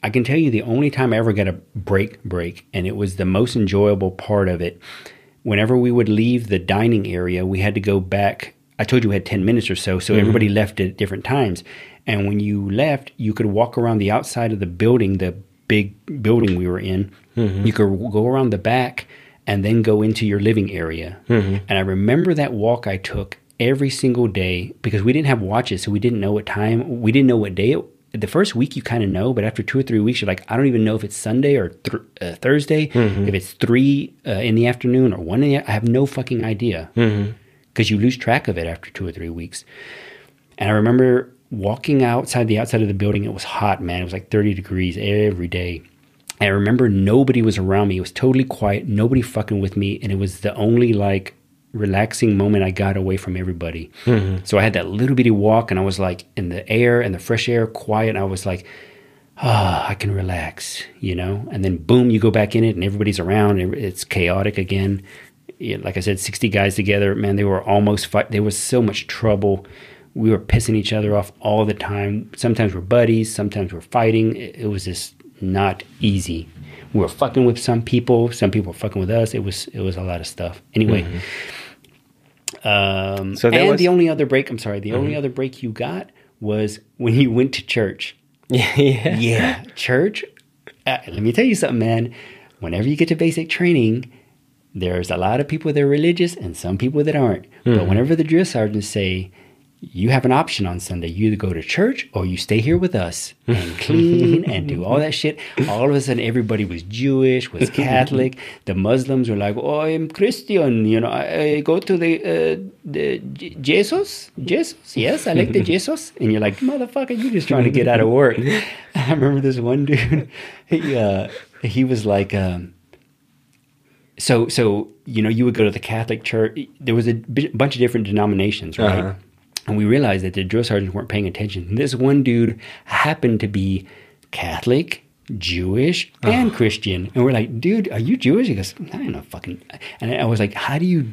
S3: i can tell you the only time i ever got a break break and it was the most enjoyable part of it whenever we would leave the dining area we had to go back. I told you we had 10 minutes or so so mm-hmm. everybody left at different times. And when you left you could walk around the outside of the building the big building we were in. Mm-hmm. You could go around the back and then go into your living area. Mm-hmm. And i remember that walk i took every single day because we didn't have watches, so we didn't know what time, we didn't know what day. It, the first week you kind of know, but after two or three weeks, you're like, I don't even know if it's Sunday or th- uh, Thursday, if it's three uh, in the afternoon or one in the. I have no fucking idea because you lose track of it after two or three weeks. And I remember walking outside the outside of the building. It was hot, man. It was like 30 degrees every day. And I remember nobody was around me. It was totally quiet, nobody fucking with me. And it was the only like relaxing moment I got away from everybody. So I had that little bitty walk and I was like in the air and the fresh air, quiet. And I was like, ah, I can relax, you know? And then boom, you go back in it and everybody's around. and It's chaotic again. Like I said, 60 guys together, man, they were almost fight. There was so much trouble. We were pissing each other off all the time. Sometimes we're buddies, sometimes we're fighting. It, it was just not easy. We were fucking with some people, some people were fucking with us. It was it was a lot of stuff. Anyway, um,
S2: So
S3: and
S2: was-
S3: the only other break, I'm sorry, the only other break you got was when you went to church.
S2: Yeah, yeah.
S3: Church. Uh, let me tell you something, man. Whenever you get to basic training, there's a lot of people that are religious and some people that aren't. But whenever the drill sergeants say, you have an option on Sunday, you either go to church or you stay here with us and clean and do all that shit. All of a sudden, everybody was Jewish, was Catholic. The Muslims were like, "Oh, I'm Christian. You know, I, I go to the uh, the J- Jesus, Jesus. Yes, I like the Jesus." And you're like, "Motherfucker, you're just trying to get out of work." I remember this one dude. He uh, he was like. Um, so so you know you would go to the Catholic church. There was a b- bunch of different denominations, right?
S2: Uh-huh.
S3: And we realized that the drill sergeants weren't paying attention. This one dude happened to be Catholic, Jewish and Christian. And we're like, dude, are you Jewish? He goes, I don't know, fucking. And I was like, how do you.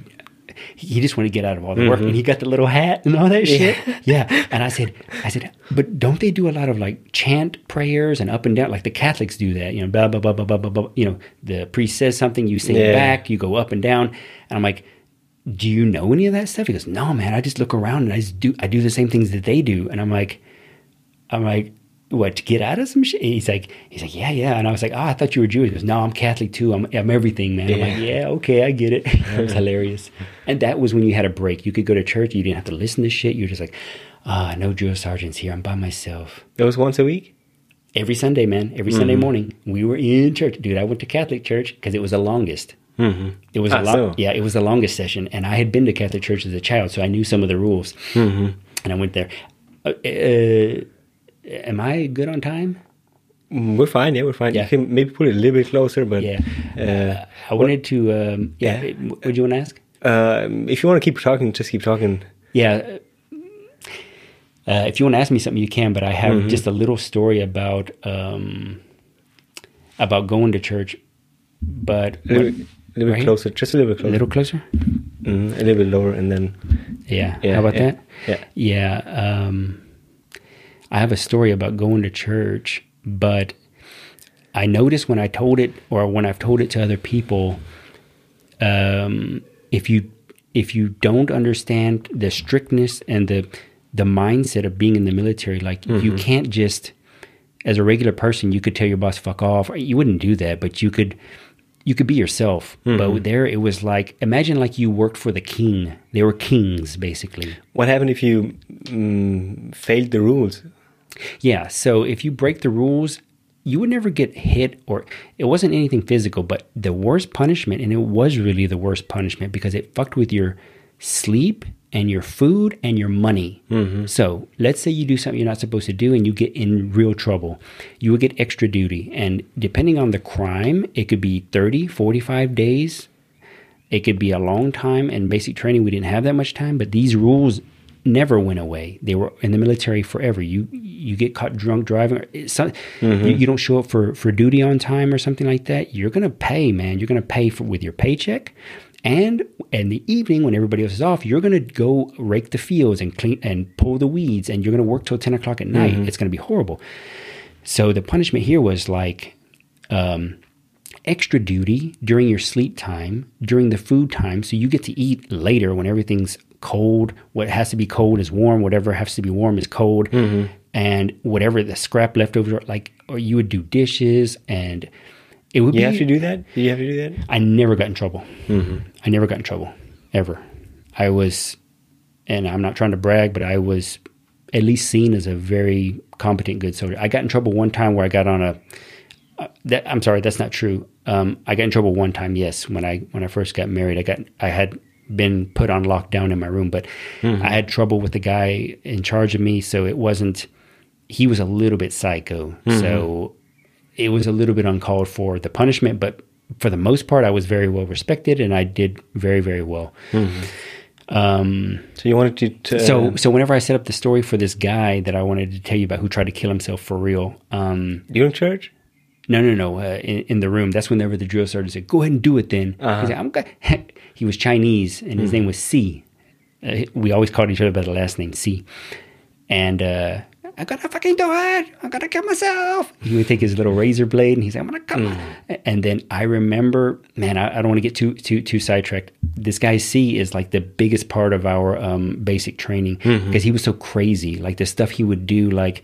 S3: He just wanted to get out of all the work, and mm-hmm. he got the little hat and all that shit. Yeah, and I said, I said, but don't they do a lot of like chant prayers and up and down, like the Catholics do that? You know, blah blah blah blah blah blah. blah. You know, the priest says something, you sing
S2: Yeah.
S3: back, you go up and down, and I'm like, do you know any of that stuff? He goes, no, man, I just look around and I just do, I do the same things that they do, and I'm like, I'm like, what to get out of some shit? He's like, he's like, yeah, yeah, and I was like, oh, I thought you were Jewish. He goes, no, I'm Catholic too. I'm, I'm everything, man. I'm like, yeah, okay, I get it. it was hilarious, and that was when you had a break. You could go to church. You didn't have to listen to shit. You're just like, ah, no drill sergeants here. I'm by myself.
S2: That was once a week.
S3: Every Sunday, man. Every Sunday
S2: Mm-hmm.
S3: morning, we were in church, dude. I went to Catholic church because it was the longest.
S2: Mm-hmm.
S3: It was
S2: Ah,
S3: a lot.
S2: so.
S3: Yeah, it was the longest session, and I had been to Catholic church as a child, so I knew some of the rules.
S2: Mm-hmm.
S3: And I went there. Uh, uh, am I good on time?
S2: Mm, We're fine. Yeah, we're fine.
S3: Yeah.
S2: You can maybe put it a little bit closer, but
S3: Yeah.
S2: uh,
S3: I wanted to. Um, yeah.
S2: Yeah.
S3: Would you want to ask?
S2: um, if you want to keep talking, just keep talking.
S3: Yeah. Uh, if you want to ask me something, you can. But I have
S2: Mm-hmm.
S3: just a little story about um, about going to church. But
S2: A little, bit-
S3: right?
S2: closer, just a little bit
S3: a
S2: closer.
S3: little closer.
S2: Mm, a little bit lower, and then
S3: Yeah.
S2: Yeah,
S3: How about
S2: yeah,
S3: that?
S2: yeah.
S3: Yeah. Um, I have a story about going to church, but I noticed when I told it, or when I've told it to other people, um, if you if you don't understand the strictness and the the mindset of being in the military, like you can't just as a regular person, you could tell your boss fuck off. You wouldn't do that, but you could you could be yourself. But there it was like imagine like you worked for the king. They were kings basically.
S2: what happened if you mm, failed the rules?
S3: Yeah, so if you break the rules, you would never get hit or it wasn't anything physical, but the worst punishment and it was really the worst punishment because it fucked with your sleep and your food and your money. Mm-hmm. So, let's say you do something you're not supposed to do and you get in real trouble. You would get extra duty. And depending on the crime, it could be 30, 45 days. It could be a long time in basic training. We didn't have that much time but these rules never went away. They were in the military forever. You you get caught drunk driving some, mm-hmm. you, you don't show up for for duty on time or something like that. You're gonna pay man. You're gonna pay for with your paycheck and in the evening when everybody else is off you're gonna go rake the fields and clean and pull the weeds and you're gonna work till 10 o'clock at night it's gonna be horrible so the punishment here was like um, extra duty during your sleep time, during the food time, so you get to eat later when everything's cold. What has to be cold is warm. Whatever has to be warm is cold. And whatever the scrap leftovers, like, or you would do dishes, and it would
S2: You
S3: be.
S2: have to do that. Do you have to do that?
S3: I never got in trouble. I never got in trouble ever. I was, and I'm not trying to brag, but I was at least seen as a very competent, good soldier. I got in trouble one time where I got on a. Uh, that I'm sorry, that's not true. Um, I got in trouble one time. Yes, when I when I first got married, I got I had been put on lockdown in my room, but I had trouble with the guy in charge of me, so it wasn't. He was a little bit psycho, so it was a little bit uncalled for the punishment, but for the most part, I was very well respected and I did very very well. Um,
S2: So you wanted to. to
S3: so so whenever I set up the story for this guy that I wanted to tell you about who tried to kill himself for real, um,
S2: during church.
S3: no no no, uh, in, in the room. That's whenever the drill sergeant said, "Go ahead and do it." Then
S2: Uh-huh.
S3: I'm go-" he was Chinese and his name was C. Uh, we always called each other by the last name C, and. uh I gotta fucking do it. I gotta kill myself. He would take his little razor blade and he's like, I'm gonna come. And then I remember, man, I, I don't want to get too too too sidetracked. This guy C is like the biggest part of our um, basic training because he was so crazy. Like the stuff he would do, like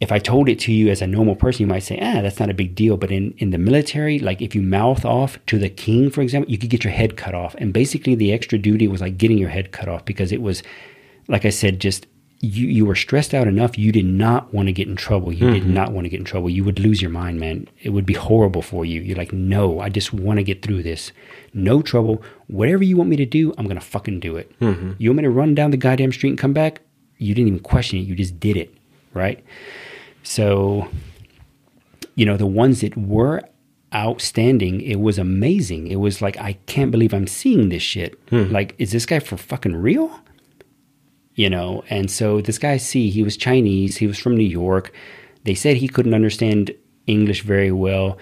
S3: if I told it to you as a normal person, you might say, ah, that's not a big deal. But in, in the military, like if you mouth off to the king, for example, you could get your head cut off. And basically, the extra duty was like getting your head cut off because it was, like I said, just you, you were stressed out enough. You did not want to get in trouble. You did mm-hmm. not want to get in trouble. You would lose your mind, man. It would be horrible for you. You're like, no, I just want to get through this. No trouble. Whatever you want me to do, I'm going to fucking do it. Mm-hmm. You want me to run down the goddamn street and come back? You didn't even question it. You just did it. Right. So, you know, the ones that were outstanding, it was amazing. It was like, I can't believe I'm seeing this shit. Hmm. Like, is this guy for fucking real? You know, and so this guy C, he was Chinese, he was from New York. They said he couldn't understand English very well.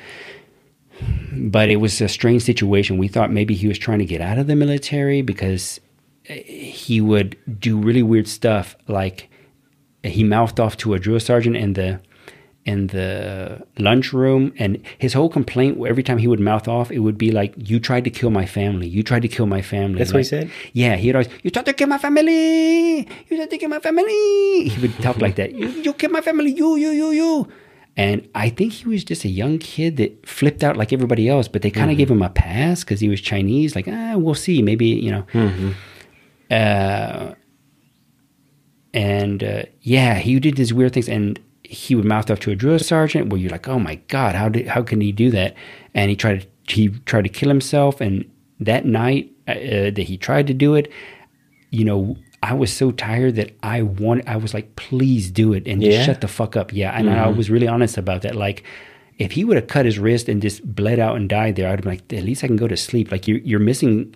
S3: But it was a strange situation. We thought maybe he was trying to get out of the military because eh, he would do really weird stuff. Like he mouthed off to a drill sergeant and the in the lunchroom, and his whole complaint every time he would mouth off, it would be like, "You tried to kill my family. You tried to kill my family."
S2: That's what he said?
S3: yeah, he'd always, you tried to kill my family. You tried to kill my family. He would talk like that. You, you killed my family. You, you, you, you. And I think he was just a young kid that flipped out like everybody else, but they kind of gave him a pass because he was Chinese. Like, ah, we'll see. Maybe, you know. Uh, and uh, yeah, he did these weird things, and he would mouth off to a drill sergeant. Where you're like, oh my god, how did how can he do that? And he tried to he tried to kill himself. And that night uh, that he tried to do it, you know, I was so tired that I want I was like, please do it and just shut the fuck up. Yeah, and I was really honest about that. Like. If he would have cut his wrist and just bled out and died there, I'd be like, at least I can go to sleep. Like you're, you're missing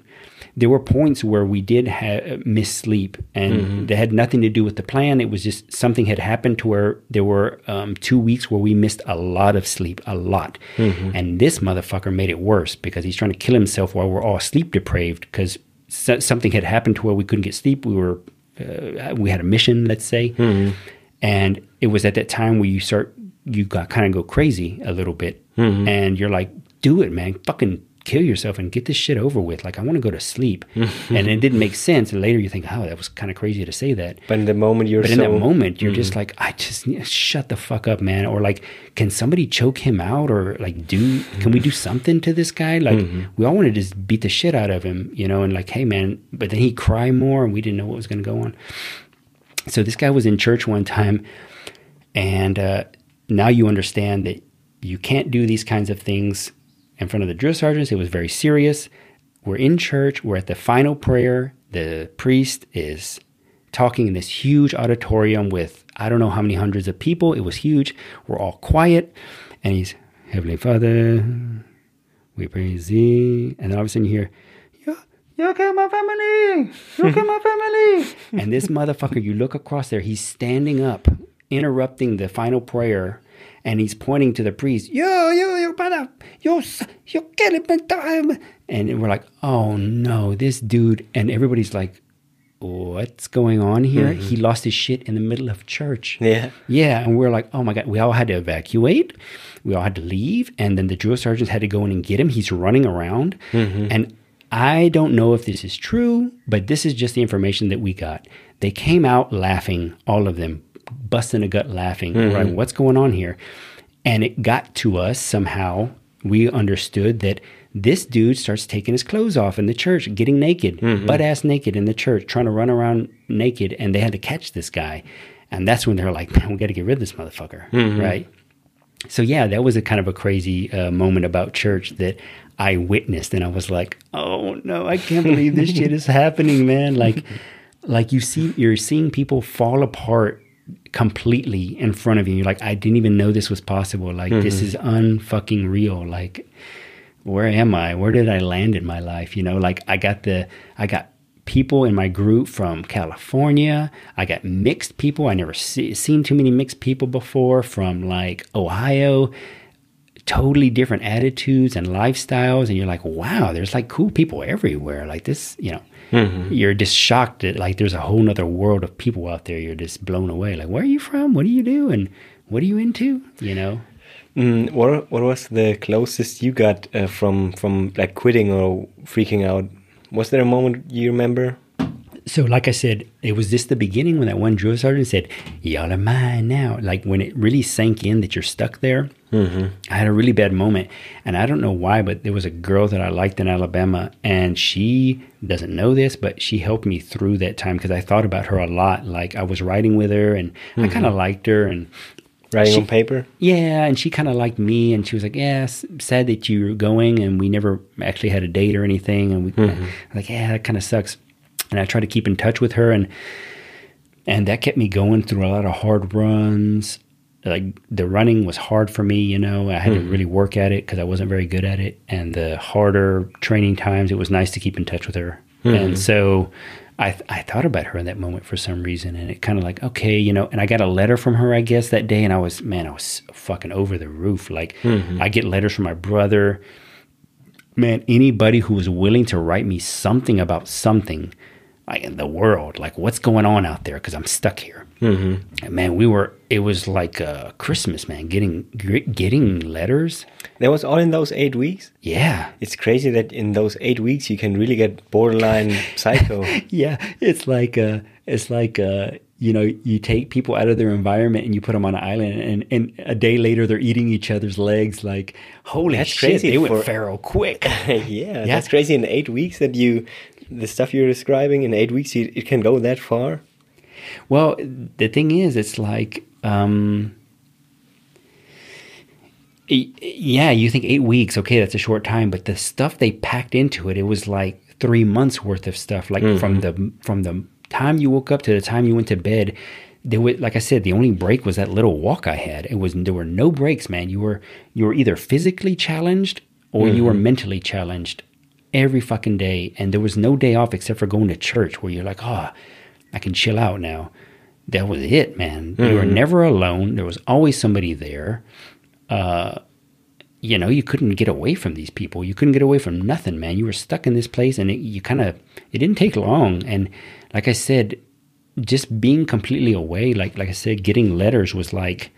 S3: there were points where we did ha- miss sleep and that had nothing to do with the plan. It was just something had happened to where there were um, two weeks where we missed a lot of sleep a lot. And this motherfucker made it worse because he's trying to kill himself while we're all sleep depraved because so- something had happened to where we couldn't get sleep. We were uh, we had a mission let's say. And it was at that time where you start you got kind of go crazy a little bit mm-hmm. and you're like do it man. Fucking kill yourself and get this shit over with. Like i want to go to sleep. And it didn't make sense. And later you think oh that was kind of crazy to say that.
S2: But in the moment you're
S3: but
S2: so
S3: in that moment you're just mm-hmm. like i just shut the fuck up man. Or like can somebody choke him out or like do can we do something to this guy? Like mm-hmm. we all want to just beat the shit out of him you know and like hey man. But then he'd cry more and we didn't know what was going to go on. So this guy was in church one time and uh, now you understand that you can't do these kinds of things in front of the drill sergeants. It was very serious. We're in church. We're at the final prayer. The priest is talking in this huge auditorium with I don't know how many hundreds of people. It was huge. We're all quiet. And he's, Heavenly Father, we praise thee. And then all of a sudden you hear, you, you killed my family. You killed my family. and this motherfucker, you look across there, he's standing up, interrupting the final prayer, and he's pointing to the priest. Yo, yo, yo, brother, you killing my time. And we're like, oh no, this dude. And everybody's like, what's going on here? Mm-hmm. He lost his shit in the middle of church.
S2: Yeah.
S3: Yeah, and we're like, oh my god, we all had to evacuate. We all had to leave, and then the drill sergeants had to go in and get him. He's running around, mm-hmm. and I don't know if this is true, but this is just the information that we got. They came out laughing, all of them, busting a gut laughing. Mm-hmm. We're like, what's going on here? And it got to us somehow. We understood that this dude starts taking his clothes off in the church, getting naked, mm-hmm. butt ass naked in the church, trying to run around naked, and they had to catch this guy. And that's when they're like, man, we got to get rid of this motherfucker, mm-hmm. right? So yeah, that was a kind of a crazy uh, moment about church that I witnessed, and I was like, "Oh no, I can't believe this shit is happening, man!" Like, like you see, you're seeing people fall apart completely in front of you. You're like, I didn't even know this was possible. Like, this mm-hmm. is unfucking real. Like, where am I? Where did I land in my life? You know, like I got the, I got people in my group from California. I got mixed people. I never see, seen too many mixed people before from like Ohio. Totally different attitudes and lifestyles, and you're like, wow, there's like cool people everywhere. Like this, you know, you're just shocked that like there's a whole nother world of people out there. You're just blown away. Like, where are you from? What do you do? And what are you into? You know?
S2: Mm, what what was the closest you got uh, from from like quitting or freaking out? Was there a moment you remember?
S3: So, like I said, it was just the beginning when that one drill sergeant said, "Y'all are mine now." Like when it really sank in that you're stuck there. Mm-hmm. I had a really bad moment, and I don't know why, but there was a girl that I liked in Alabama, and she doesn't know this, but she helped me through that time because I thought about her a lot. Like I was writing with her, and I mm-hmm. kind of liked her, and
S2: Writing
S3: She-
S2: on paper?
S3: yeah, and she kind of liked me, and she was like, "Yeah, sad that you're going," and we never actually had a date or anything, and we mm-hmm. I'm like, "Yeah, that kind of sucks." And I tried to keep in touch with her, and and that kept me going through a lot of hard runs. Like the running was hard for me, you know. I had to mm-hmm. really work at it because I wasn't very good at it, and the harder training times, it was nice to keep in touch with her. And mm-hmm. so I th- I thought about her in that moment for some reason, and it kind of like okay, you know. And I got a letter from her, I guess, that day, and I was man, I was fucking over the roof. Like mm-hmm. I get letters from my brother. Man, anybody who was willing to write me something about something, like in the world, like what's going on out there, because I'm stuck here. Mm-hmm. Man, we were. It was like uh, Christmas, man. Getting getting letters.
S2: That was all in those eight weeks.
S3: Yeah,
S2: It's crazy that in those eight weeks you can really get borderline psycho.
S3: yeah it's like uh it's like uh you know you take people out of their environment and you put them on an island and and a day later they're eating each other's legs like holy
S2: That's
S3: shit
S2: crazy
S3: they went
S2: for-
S3: feral quick
S2: yeah, that's crazy. In eight weeks, that you, the stuff you're describing in eight weeks, you, it can go that far.
S3: well the thing is it's like um yeah you think eight weeks okay that's a short time but the stuff they packed into it it was like three months worth of stuff like from the from the time you woke up to the time you went to bed. There was like i said the only break was that little walk i had. It was there were no breaks man. You were you were either physically challenged or you were mentally challenged every fucking day and there was no day off except for going to church where you're like oh i can chill out now that was it man you were mm-hmm. never alone there was always somebody there uh, you know, you couldn't get away from these people. You couldn't get away from nothing, man. You were stuck in this place, and it, you kind of it didn't take long. And like I said, just being completely away, like like I said, getting letters was like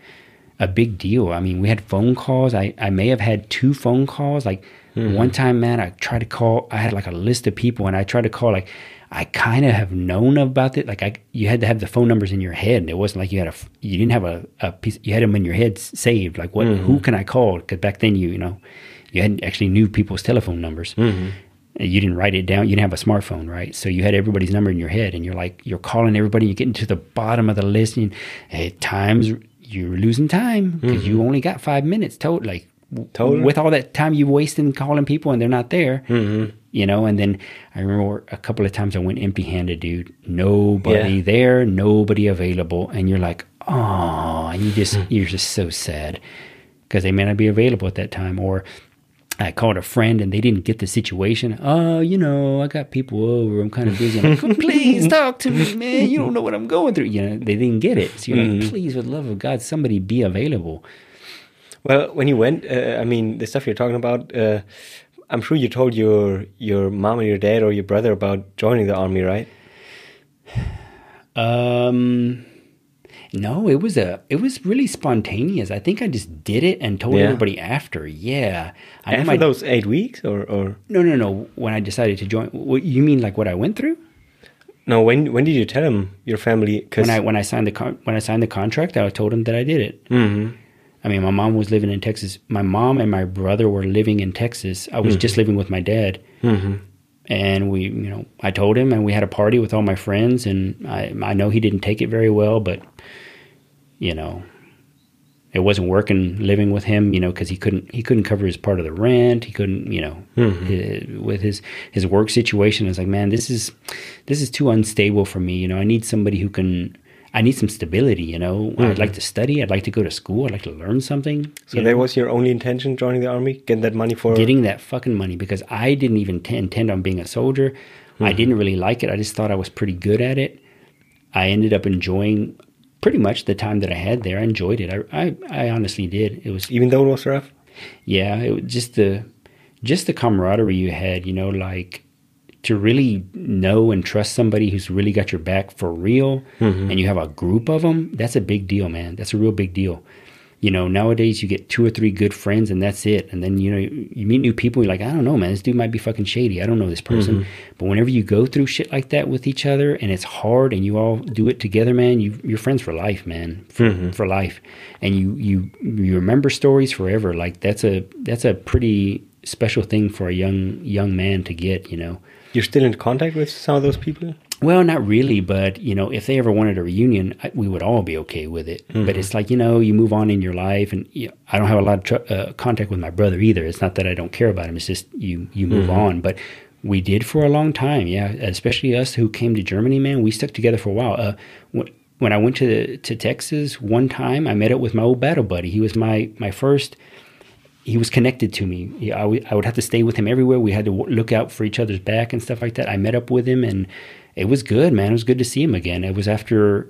S3: a big deal. I mean, we had phone calls. I I may have had two phone calls. Like Mm-hmm. one time, man, I tried to call. I had like a list of people, and I tried to call like. I kind of have known about it. Like I, you had to have the phone numbers in your head. It wasn't like you had a you didn't have a, a piece. You had them in your head saved. Like what? Who mm-hmm. can I call? Because back then you, you know, you hadn't actually knew people's telephone numbers. Mm-hmm. And You didn't write it down. You didn't have a smartphone, right? So you had everybody's number in your head, and you're like, you're calling everybody. You're getting to the bottom of the list, and at times you're losing time because you only got five minutes. Total, like
S2: Totally.
S3: with all that time you wasted in calling people, and they're not there. Mm-hmm. You know, and then I remember a couple of times I went empty handed, dude. Nobody
S2: Yeah.
S3: there, nobody available, and you're like, oh, and you just hmm. you're just so sad because they may not be available at that time, or I called a friend and they didn't get the situation. Oh, you know, I got people over. I'm kind of busy. I'm like, please talk to me, man. You don't know what I'm going through. You know, they didn't get it. So you're like, mm-hmm. please, for the love of God, somebody be available.
S2: Well, when you went, uh, I mean, the stuff you're talking about, uh, I'm sure you told your your mom and your dad or your brother about joining the army, right?
S3: Um, no, it was a, it was really spontaneous. I think I just did it and told
S2: Yeah.
S3: everybody after. Yeah, I
S2: After
S3: my
S2: those eight weeks, or or
S3: no, no, no. When I decided to join, what you mean like what I went through?
S2: no? When when did you tell them your family? Because
S3: When I when I signed the con- when I signed the contract, I told them that I did it.
S2: Mhm.
S3: I mean, my mom was living in Texas. My mom and my brother were living in Texas. I was just living with my dad.
S2: Mhm.
S3: And we, you know, I told him, and we had a party with all my friends. And I, I know he didn't take it very well, but you know, it wasn't working living with him. You know, because he couldn't he couldn't cover his part of the rent. He couldn't, you know, hi- with his his work situation. It's like, man, this is this is too unstable for me. You know, I need somebody who can. I need some stability. You know, I'd like mm-hmm. to study. I'd like to go to school. I'd like to learn something.
S2: so that
S3: know?
S2: was your only intention joining the army, get that money for
S3: getting that fucking money because I didn't even t- intend on being a soldier. I mm-hmm. didn't really like it. I just thought I was pretty good at it. I ended up enjoying pretty much the time that I had there. I enjoyed it. I, I, I honestly did. It was
S2: even though it was rough.
S3: yeah, it was just the just the camaraderie you had, you know, like to really know and trust somebody who's really got your back for real mm-hmm. and you have a group of them, that's a big deal, man. That's a real big deal. You know, nowadays you get two or three good friends and that's it. And then, you know, you meet new people, you're like, I don't know, man, this dude might be fucking shady. I don't know this person. Mm-hmm. But whenever you go through shit like that with each other and it's hard and you all do it together, man, you you're friends for life, man. For, mm-hmm. for life. And you you you remember stories forever. Like that's a that's a pretty special thing for a young young man to get, you know.
S2: You're still in contact with some of those people.
S3: Well, not really, but you know, if they ever wanted a reunion, I, we would all be okay with it. But it's like you know, you move on in your life, and you know, I don't have a lot of tr- uh, contact with my brother either. It's not that I don't care about him; it's just you you move on. But we did for a long time, yeah. Especially us who came to Germany, man. We stuck together for a while. Uh, when, when I went to to Texas one time, I met up with my old battle buddy. He was my my first he was connected to me. He, I, would- I would have to stay with him everywhere. We had to w- look out for each other's back and stuff like that. I met up with him, and it was good, man. It was good to see him again. It was after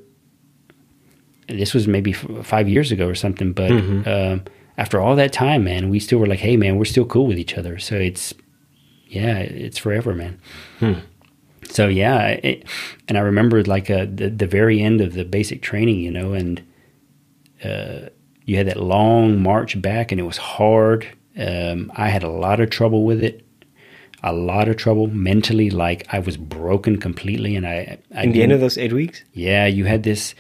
S3: this was maybe f- five years ago or something, but um, after all that time, man, we still were like, hey, man, we're still cool with each other. So it's yeah, it's forever, man. So yeah, it, and I remember like uh, the the very end of the basic training, you know, and uh, you had that long march back, and it was hard. Um, I had a lot of trouble with it, a lot of trouble mentally. Like I was broken completely, and I, I
S2: In the end of those eight weeks?
S3: yeah, you had this.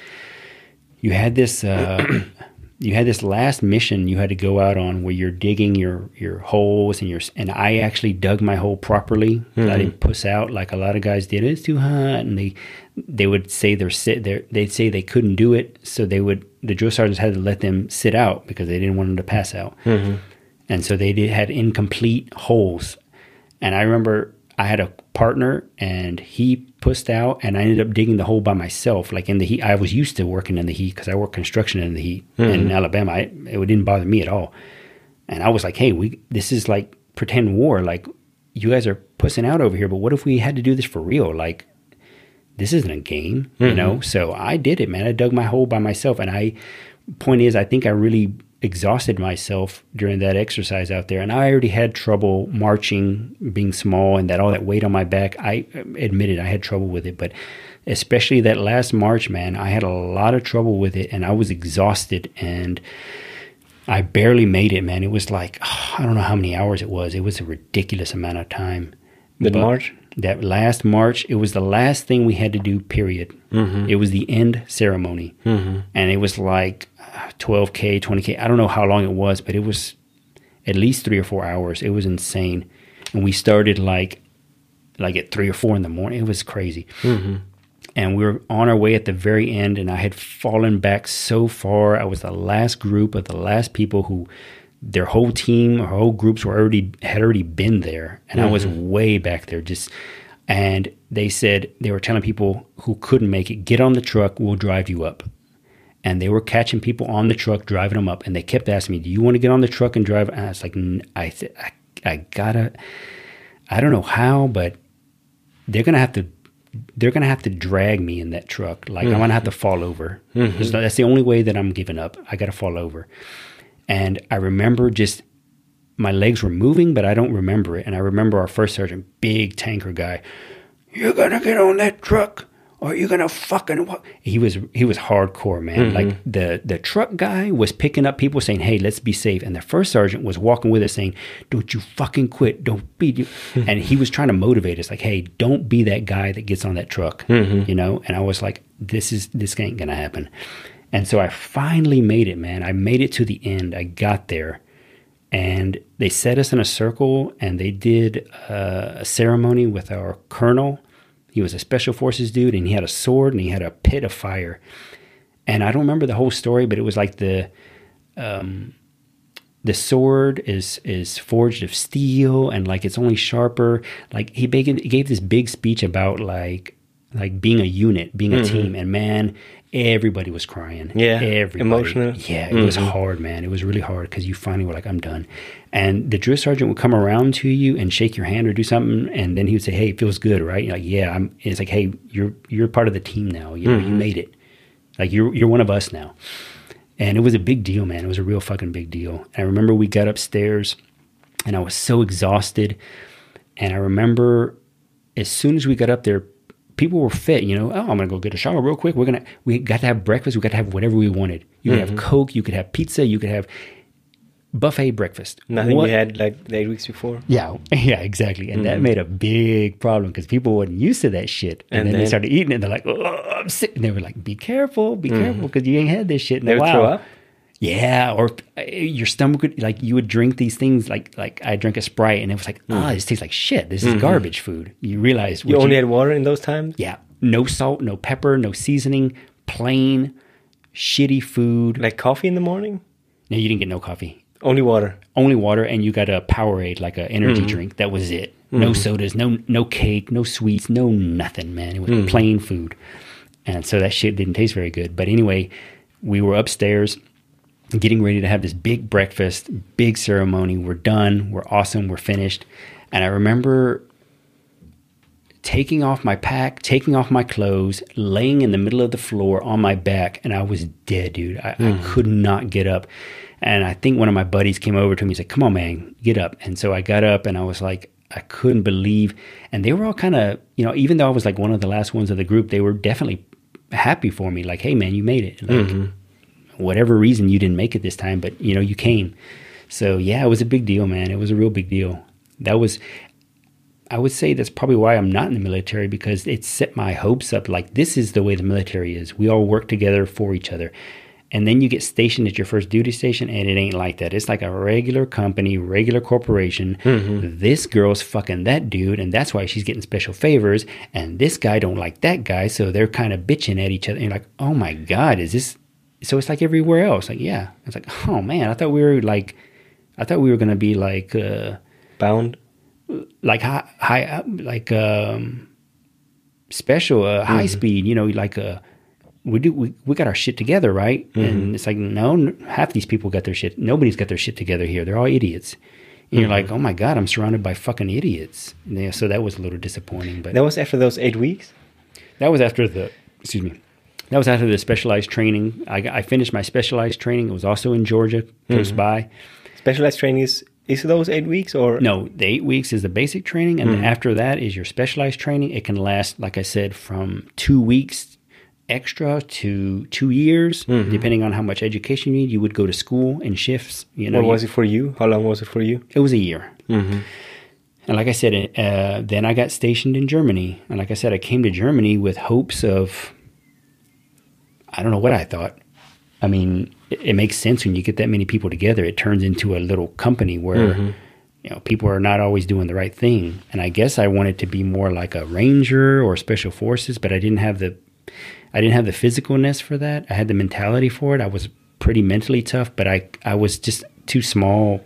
S3: You had this. Uh, you had this last mission you had to go out on where you're digging your your holes and your and I actually dug my hole properly. I didn't puss out like a lot of guys did. It's too hot, and they they would say they're sit there. They'd say they couldn't do it, so they would the drill sergeants had to let them sit out because they didn't want them to pass out. Mm-hmm. And so they did, had incomplete holes. And I remember I had a partner and he pussed out and I ended up digging the hole by myself. Like in the heat, I was used to working in the heat because I work construction in the heat and in mm-hmm. Alabama. I, it didn't bother me at all. And I was like, hey, we this is like pretend war. Like you guys are pussing out over here, but what if we had to do this for real? Like this isn't a game, you mm-hmm. know? So I did it, man. I dug my hole by myself. And I, point is, I think I really exhausted myself during that exercise out there. And I already had trouble marching, being small, and that all that weight on my back. I uh, admitted I had trouble with it. But especially that last march, man, I had a lot of trouble with it. And I was exhausted. And I barely made it, man. It was like, I don't know how many hours it was. It was a ridiculous amount of time. But-
S2: March?
S3: That last march it was the last thing we had to do period. Mm-hmm. It was the end ceremony. Mm-hmm. And it was like uh, 12k 20k i don't know how long it was but it was at least three or four hours. It was insane. And we started like like at three or four in the morning. It was crazy. Mm-hmm. And we were on our way at the very end and i had fallen back so far. I was the last group of the last people who their whole team or whole groups were already had already been there. And i was mm-hmm. way back there just and they said they were telling people who couldn't make it get on the truck we'll drive you up. And they were catching people on the truck driving them up and they kept asking me do you want to get on the truck and drive? And i was like "N- i th- I, I gotta i don't know how but they're gonna have to they're gonna have to drag me in that truck. Like i'm gonna have mm-hmm. to fall over. Mm-hmm. No- that's the only way that i'm giving up. I gotta fall over and i remember just my legs were moving but i don't remember it. And i remember our first sergeant big tanker guy you're gonna get on that truck or you're gonna fucking wa-" he was he was hardcore man. Mm-hmm. Like the the truck guy was picking up people saying hey let's be safe. And the first sergeant was walking with us saying don't you fucking quit. Don't be you-" and he was trying to motivate us like hey don't be that guy that gets on that truck mm-hmm. you know? And i was like this is this ain't gonna happen and so i finally made it man i made it to the end i got there and they set us in a circle and they did uh, a ceremony with our colonel. He was a special forces dude and he had a sword and he had a pit of fire. And I don't remember the whole story, but it was like the um, the sword is is forged of steel and like it's only sharper. Like he big, he gave this big speech about like like being a unit, being a team, and man, everybody was crying.
S2: Yeah,
S3: everybody.
S2: emotional.
S3: Yeah, it was mm-hmm. hard, man. It was really hard because you finally were like, I'm done. And the drill sergeant would come around to you and shake your hand or do something, and then he would say, "Hey, it feels good, right?" You're like, "Yeah." I'm. It's like, "Hey, you're you're part of the team now. You know, you mm-hmm. made it. Like you're you're one of us now." And it was a big deal, man. It was a real fucking big deal. And I remember we got upstairs, and I was so exhausted. And I remember as soon as we got up there, people were fit. You know, oh, I'm gonna go get a shower real quick. We're gonna we got to have breakfast. We got to have whatever we wanted. You could have mm-hmm. Coke. You could have pizza. You could have buffet breakfast.
S2: Nothing
S3: What-
S2: you had like the eight weeks before?
S3: yeah, yeah, exactly. And that mm-hmm. made a big problem because people weren't used to that shit. And,
S2: And
S3: then, they started eating it. And they're like, oh, I'm sick. And they were like, be careful, be mm-hmm. careful because you ain't had this shit in
S2: They
S3: a while. Yeah, or uh, your stomach would like you would drink these things like like I drank a Sprite and it was like ah mm-hmm. this tastes like shit. This is mm-hmm. garbage food. You realize
S2: You only had water in those times?
S3: yeah no salt, no pepper, no seasoning, plain shitty food.
S2: Like coffee in the morning?
S3: no, you didn't get no coffee
S2: Only water.
S3: only water and you got a Powerade like a energy mm-hmm. drink. That was it. No sodas, no no cake, no sweets, no nothing, man. It was plain food. And so that shit didn't taste very good. But anyway, we were upstairs getting ready to have this big breakfast, big ceremony. We're done. We're awesome. We're finished. And I remember taking off my pack, taking off my clothes, laying in the middle of the floor on my back, and I was dead, dude. I, I hmm. could not get up. And I think one of my buddies came over to me and said, Come on, man, get up. And so I got up and I was like, I couldn't believe. And they were all kind of, you know, even though I was like one of the last ones of the group, they were definitely happy for me. Like, hey, man, you made it. Like, mm-hmm. Whatever reason you didn't make it this time, but you know, you came. So yeah, it was a big deal, man. It was a real big deal. That was, I would say that's probably why I'm not in the military because it set my hopes up. Like this is the way the military is. We all work together for each other. And then you get stationed at your first duty station, and it ain't like that. It's like a regular company, regular corporation. Mm-hmm. This girl's fucking that dude, and that's why she's getting special favors. And this guy don't like that guy, so they're kind of bitching at each other. And you're like, oh my god, is this? So it's like everywhere else. Like yeah, it's like oh man, I thought we were like, I thought we were gonna be like. uh
S2: Bound.
S3: like high, high like um special uh, high speed you know like uh we do we, we got our shit together right and it's like no half these people got their shit nobody's got their shit together here they're all idiots and you're like oh my god i'm surrounded by fucking idiots And yeah, so that was a little disappointing but
S2: That was after those eight weeks.
S3: that was after the excuse me that was after the specialized training i, I finished my specialized training it was also in georgia close mm-hmm. by
S2: Specialized training is is those eight weeks or
S3: No, the eight weeks is the basic training, and mm-hmm. after that is your specialized training. It can last, like I said, from two weeks extra to two years, mm-hmm. depending on how much education you need. You would go to school in shifts. You know,
S2: what
S3: you-
S2: was it for you? How long was it for you?
S3: it was a year. And like I said, uh, then I got stationed in Germany. And like I said, I came to Germany with hopes of, I don't know what I thought. I mean, it, it makes sense when you get that many people together. It turns into a little company where, mm-hmm. you know, people are not always doing the right thing. And I guess I wanted to be more like a ranger or special forces, but I didn't have the, I didn't have the physicalness for that. I had the mentality for it. I was pretty mentally tough, but I, I was just too small.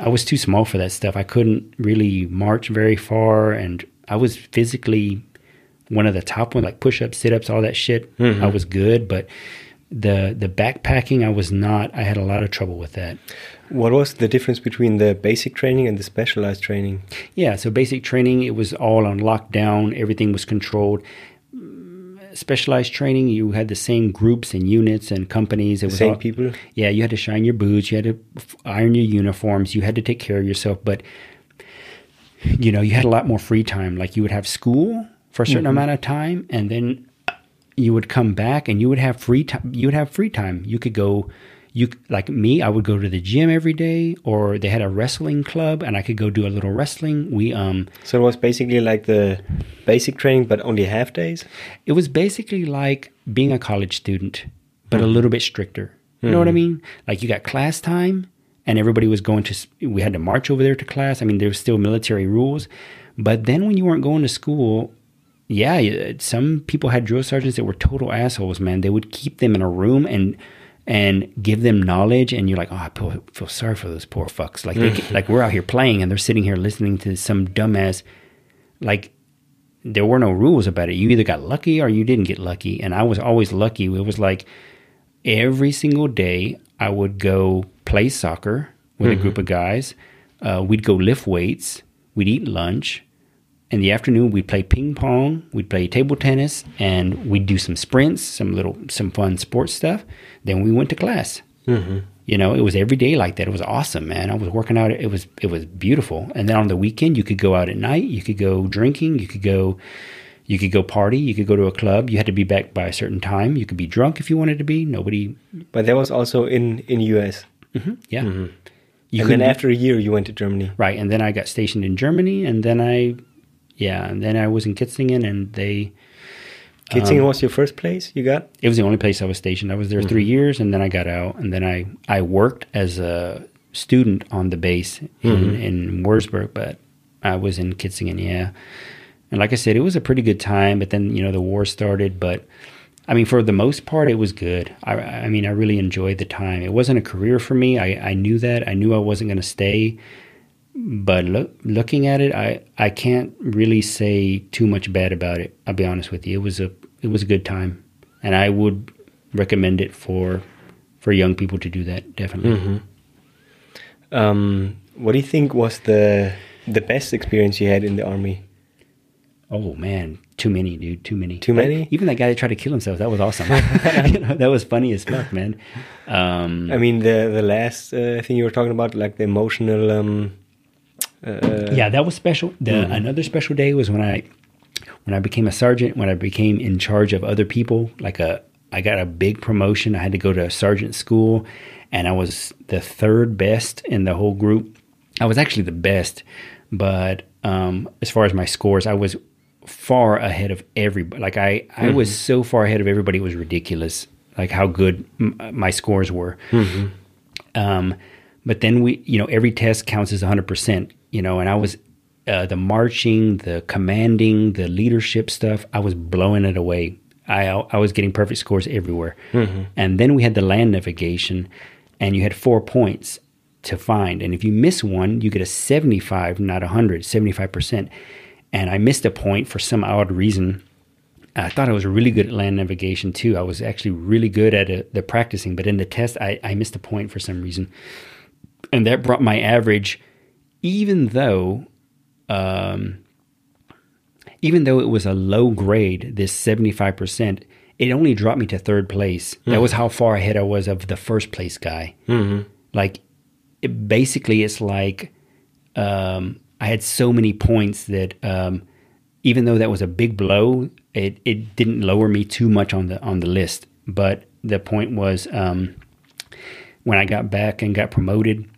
S3: I was too small for that stuff. I couldn't really march very far, and I was physically one of the top ones, like push ups, sit ups, all that shit. I mm-hmm. was good, but the the backpacking, I was not. I had a lot of trouble with that.
S2: What was the difference between the basic training and the specialized training?
S3: Yeah, so basic training, it was all on lockdown. Everything was controlled. Specialized training, you had the same groups and units and companies. It was
S2: Same
S3: all,
S2: people?
S3: Yeah, you had to shine your boots. You had to iron your uniforms. You had to take care of yourself. But you know, you had a lot more free time. Like you would have school for a certain mm-hmm. amount of time, and then uh, you would come back and you would have free time. You would have free time. You could go. You like me. I would go to the gym every day, or they had a wrestling club, and I could go do a little wrestling. We um,
S2: So it was basically like the basic training, but only half days.
S3: it was basically like being a college student, but a hmm. little bit stricter. You know what I hmm. mean? Like you got class time, and everybody was going to. We had to march over there to class. I mean, there was still military rules, but then when you weren't going to school, yeah, some people had drill sergeants that were total assholes. Man, they would keep them in a room and and give them knowledge, and you're like, oh, I feel, feel sorry for those poor fucks. Like they, like we're out here playing, and they're sitting here listening to some dumbass like there were no rules about it. You either got lucky or you didn't get lucky. And I was always lucky. It was like every single day I would go play soccer with a group of guys. Uh, we'd go lift weights. We'd eat lunch. In the afternoon, we'd play ping pong. We'd play table tennis, and we'd do some sprints, some little, some fun sports stuff. Then we went to class. Mm-hmm. You know, it was every day like that. It was awesome, man. I was working out. It was it was beautiful. And then on the weekend, you could go out at night. You could go drinking. You could go, you could go party. You could go to a club. You had to be back by a certain time. You could be drunk if you wanted to be. Nobody,
S2: But that was also in in US. Mm-hmm.
S3: yeah. Mm-hmm. You
S2: and then after a year, you went to Germany.
S3: right, and then I got stationed in Germany, and then I, yeah, and then I was in Kitzingen, and they.
S2: Kitzingen um, was your first place you got.
S3: it was the only place I was stationed. I was there three mm-hmm. years, and then I got out, and then I I worked as a student on the base in, mm-hmm. in Wurzburg, but I was in Kitzingen, yeah. And like I said, it was a pretty good time. But then you know the war started, but I mean for the most part, it was good. I I mean I really enjoyed the time. It wasn't a career for me. I I knew that. I knew I wasn't going to stay. But look, looking at it, I, I can't really say too much bad about it. I'll be honest with you. It was a it was a good time, and I would recommend it for for young people to do that. Definitely.
S2: Mm-hmm. Um, what do you think was the the best experience you had in the army?
S3: Oh man, too many, dude. Too many.
S2: Too
S3: Like,
S2: many?
S3: even that guy that tried to kill himself. That was awesome. You know, that was funny as fuck, man. Um,
S2: I mean, the the last uh, thing you were talking about, like the emotional. Um, uh,
S3: yeah, that was special. The another special day was when I when I became a sergeant. When I became in charge of other people, like a I got a big promotion. I had to go to a sergeant school, and I was the third best in the whole group. I was actually the best, but um, as far as my scores, I was far ahead of everybody. Like I, I was so far ahead of everybody. It was ridiculous. Like how good m- my scores were. Um, but then we, you know, every test counts as 100%, you know, and I was, uh, the marching, the commanding, the leadership stuff, I was blowing it away. I, I was getting perfect scores everywhere. And then we had the land navigation, and you had four points to find. And if you miss one, you get a 75, not 100, 75%. And I missed a point for some odd reason. I thought I was really good at land navigation too. I was actually really good at it, the practicing, but in the test, I, I missed a point for some reason. And that brought my average, even though, um, even though it was a low grade, this 75%, it only dropped me to third place. That was how far ahead I was of the first place guy. Like, it, basically, it's like um, I had so many points that um, even though that was a big blow, it, it didn't lower me too much on the on the list. But the point was um, when I got back and got promoted,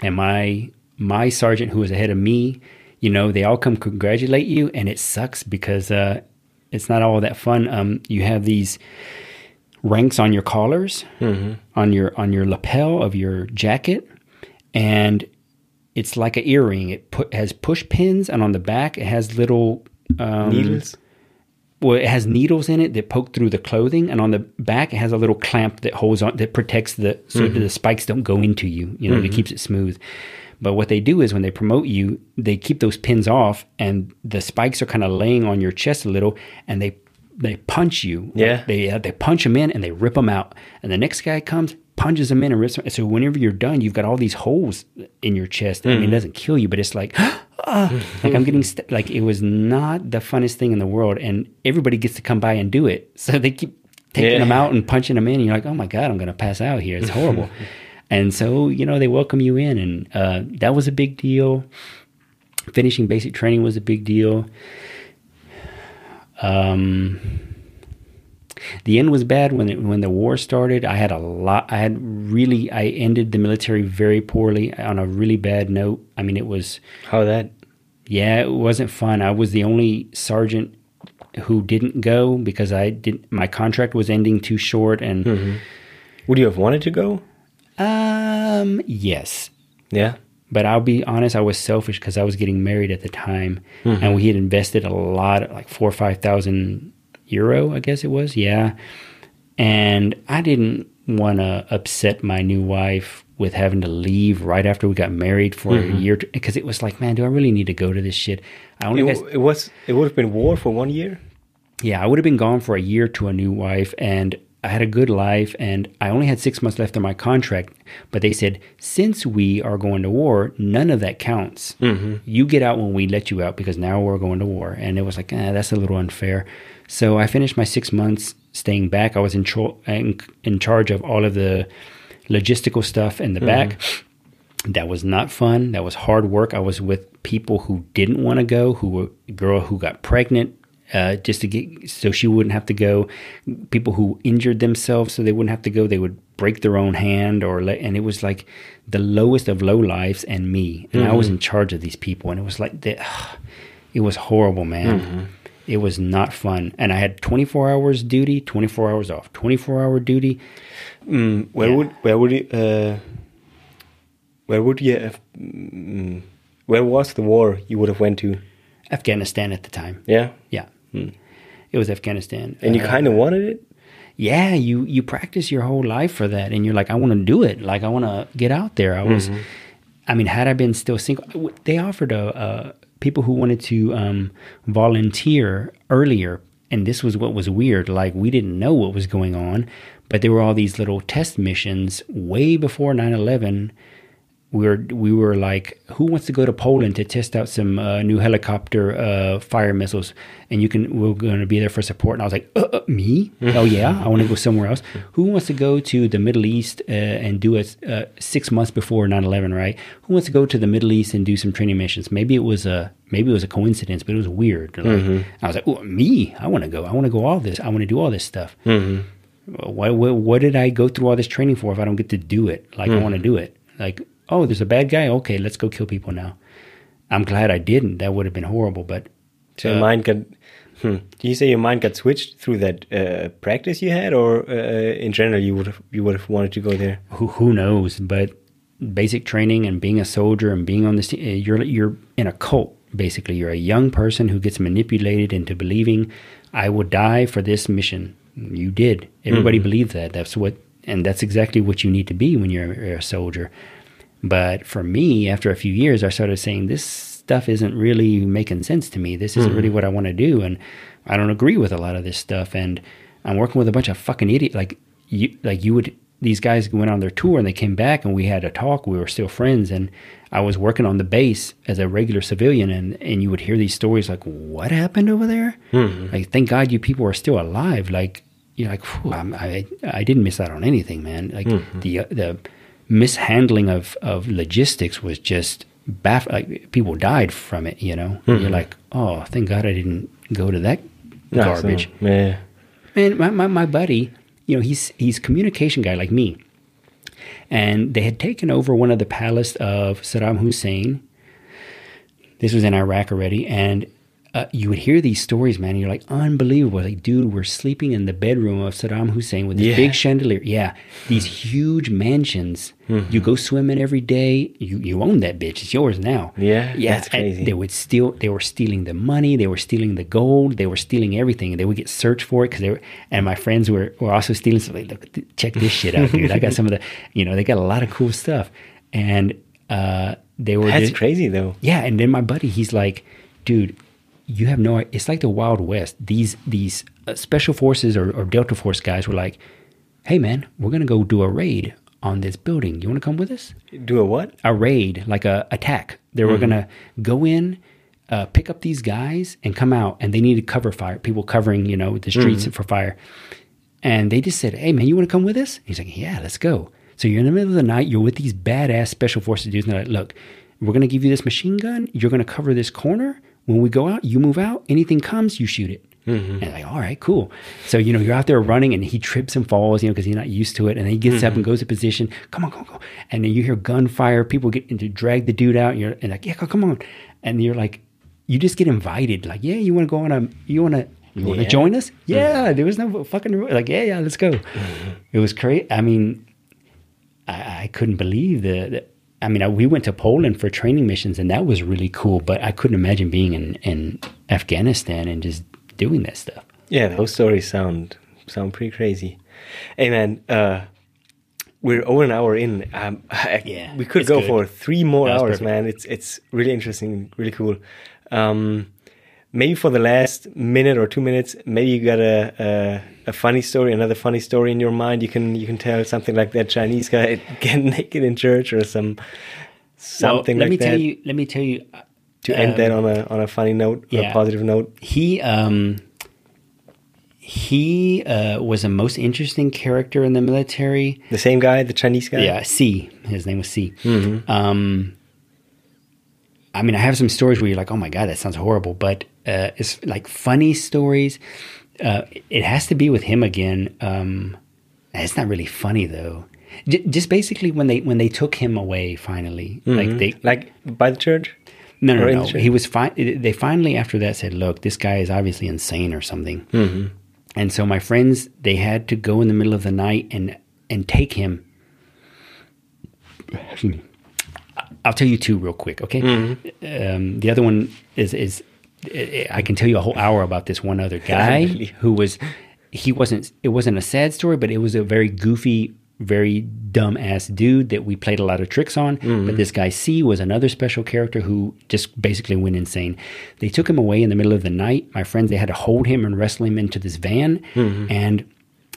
S3: and my my sergeant who was ahead of me, you know, they all come congratulate you, and it sucks because uh, it's not all that fun. Um, you have these ranks on your collars, on your on your lapel of your jacket, and it's like an earring. It put, has push pins, and on the back it has little um,
S2: needles.
S3: well, it has needles in it that poke through the clothing, and on the back it has a little clamp that holds on that protects the so that the spikes don't go into you. You know, it keeps it smooth. But what they do is when they promote you, they keep those pins off, and the spikes are kind of laying on your chest a little, and they they punch you.
S2: Yeah.
S3: they uh, they punch them in and they rip them out, and the next guy comes punches them in and rips them. So whenever you're done, you've got all these holes in your chest. I mean, it doesn't kill you, but it's like. ah, like I'm getting st- like it was not the funnest thing in the world, and everybody gets to come by and do it. So they keep taking
S2: Yeah.
S3: them out and punching them in. And you're like, oh my god, I'm gonna pass out here. It's horrible. and so you know they welcome you in, and uh, that was a big deal. Finishing basic training was a big deal. Um, the end was bad when it, when the war started. I had a lot. I had really. I ended the military very poorly on a really bad note. I mean, it was
S2: How that?
S3: yeah, it wasn't fun. I was the only sergeant who didn't go because I didn't. My contract was ending too short, and
S2: Would you have wanted to go?
S3: Um, yes.
S2: Yeah.
S3: But I'll be honest, I was selfish because I was getting married at the time, and we had invested a lot, like four or five thousand euro, I guess it was, yeah. And I didn't want to upset my new wife with having to leave right after we got married for a year, because it was like, man, do I really need to go to this shit? I only
S2: It, w- it was. It would have been war for one year.
S3: yeah, I would have been gone for a year to a new wife, and I had a good life, and I only had six months left on my contract. But they said, since we are going to war, none of that counts. You get out when we let you out because now we're going to war. And it was like, eh, that's a little unfair. So I finished my six months staying back. I was in, in, in charge of all of the logistical stuff in the back. That was not fun. That was hard work. I was with people who didn't want to go, who were a girl who got pregnant uh, just to get so she wouldn't have to go. People who injured themselves so they wouldn't have to go. They would break their own hand or let, and it was like the lowest of low lives and me. And I was in charge of these people, and it was like the, it was horrible, man. It was not fun. And I had 24 hours duty, 24 hours off, 24 hour duty.
S2: Mm, where
S3: Yeah.
S2: would where would you uh, where would you have, mm, where was the war you would have went to?
S3: Afghanistan at the time.
S2: Yeah,
S3: Yeah. It was Afghanistan.
S2: and you
S3: Uh,
S2: kind of wanted it.
S3: yeah you you practice your whole life for that and you're like i want to do it like i want to get out there i was i mean had i been still single they offered a, uh people who wanted to um, volunteer earlier and this was what was weird. Like we didn't know what was going on, but there were all these little test missions way before 9/11 we were we were like, who wants to go to Poland to test out some uh, new helicopter uh, fire missiles? And you can we're going to be there for support. And I was like, uh, uh, me? oh yeah, I want to go somewhere else. Who wants to go to the Middle East uh, and do it uh, six months before 9-11, Right? Who wants to go to the Middle East and do some training missions? Maybe it was a maybe it was a coincidence, but it was weird. Like,
S2: Mm-hmm.
S3: I was like, oh, me? I want to go. I want to go all this. I want to do all this stuff.
S2: Mm-hmm.
S3: What, what what did I go through all this training for if I don't get to do it? Like I want to do it. Like oh, there's a bad guy. Okay, let's go kill people now. I'm glad I didn't. That would have been horrible. But
S2: So your mind got. Hmm. Do you say your mind got switched through that uh, practice you had, or uh, in general you would have you would have wanted to go there?
S3: who who knows? But basic training and being a soldier and being on this, you're you're in a cult. Basically, you're a young person who gets manipulated into believing, "I will die for this mission." You did. Everybody believed that. That's what, and that's exactly what you need to be when you're a soldier. But for me, after a few years, I started saying this stuff isn't really making sense to me. This isn't really mm. what I want to do, and I don't agree with a lot of this stuff. And I'm working with a bunch of fucking idiots. Like you, like you would. These guys went on their tour and they came back and we had a talk. We were still friends, and I was working on the base as a regular civilian, and and you would hear these stories like, "What happened over there?" Hmm. Like, thank God you people are still alive. Like, you're like, I'm, I I didn't miss out on anything, man. Like mm-hmm. the uh, the mishandling of of logistics was just baff. Like people died from it. You know, And you're like, oh, thank God I didn't go to that
S2: so,
S3: garbage.
S2: yeah.
S3: Man, my, my, my buddy, you know, he's he's communication guy like me. And they had taken over one of the palace of Saddam Hussein. This was in Iraq already, and uh, you would hear these stories, man. And you're like, unbelievable! Like, dude, we're sleeping in the bedroom of Saddam Hussein with this
S2: Yeah.
S3: big chandelier. Yeah, these huge mansions. You go swimming every day. You you own that bitch. It's yours now.
S2: Yeah,
S3: yeah.
S2: that's
S3: and. They would steal. They were stealing the money. They were stealing the gold. They were stealing everything. And they would get searched for it because they were. And my friends were were also stealing. So like, look, th- check this shit out, dude. I got some of the. You know, they got a lot of cool stuff, and uh, they were.
S2: That's
S3: just-
S2: crazy though.
S3: yeah, and then my buddy, he's like, dude, you have no. It's like the Wild West. These these uh, special forces or, or Delta Force guys were like, hey man, we're gonna go do a raid on this building. You want to come with us?
S2: Do a what?
S3: A raid, like a attack. They were gonna go in. Uh, pick up these guys and come out, and they needed cover fire. People covering, you know, the streets for fire. And they just said, "Hey, man, you want to come with us?" He's like, "Yeah, let's go." So you're in the middle of the night. You're with these badass special forces dudes, and they're like, "Look, we're gonna give you this machine gun. You're gonna cover this corner. When we go out, you move out. Anything comes, you shoot it." Mm-hmm. And like, all right, cool. So you know, you're out there running, and he trips and falls, you know, because he's not used to it. And then he gets up and mm-hmm. goes to position. Come on, come on, on. And then you hear gunfire. People get into drag the dude out. And you're and like, yeah, come on. And you're like, you just get invited. Like, yeah, you want to go on a, you want to. You want to
S2: Yeah.
S3: join us? Yeah, mm-hmm. there was no fucking like, yeah, yeah, let's go. It was crazy. I mean, I, I couldn't believe the. the I mean, I, we went to Poland for training missions, and that was really cool. But I couldn't imagine being in, in Afghanistan and just doing that stuff.
S2: Yeah, those stories sound sound pretty crazy. Hey man, uh, we're over an hour in. Um,
S3: Yeah,
S2: we could go
S3: good.
S2: for three more hours,
S3: perfect.
S2: man. It's it's really interesting, really cool. Um, maybe for the last minute or two minutes, maybe you got a, a a funny story, another funny story in your mind. You can you can tell something like that Chinese guy getting naked in church or some something
S3: well, let
S2: like
S3: me
S2: that.
S3: tell you. Let me tell you.
S2: to end
S3: um,
S2: that on a on a funny note, or a positive note.
S3: he um he uh, was a most interesting character in the military.
S2: The same guy, the Chinese guy.
S3: Yeah, C. His name was C. Um, I mean, I have some stories where you're like, "Oh my god, that sounds horrible," but uh, it's like funny stories. Uh, it has to be with him again. Um, it's not really funny though. J- just basically when they when they took him away finally, like they
S2: like by the church.
S3: no, no,
S2: Or
S3: no.
S2: church?
S3: He was fine. They finally, after that, said, "Look, this guy is obviously insane or something."
S2: Mm-hmm.
S3: And so my friends, they had to go in the middle of the night and and take him. I'll tell you two real quick, okay?
S2: Mm-hmm.
S3: Um, the other one is is I can tell you a whole hour about this one other guy who was he wasn't it wasn't a sad story, but it was a very goofy very dumb ass dude that we played a lot of tricks on.
S2: Mm-hmm.
S3: But this guy C was another special character who just basically went insane. They took him away in the middle of the night. My friends, they had to hold him and wrestle him into this van,
S2: Mm-hmm.
S3: and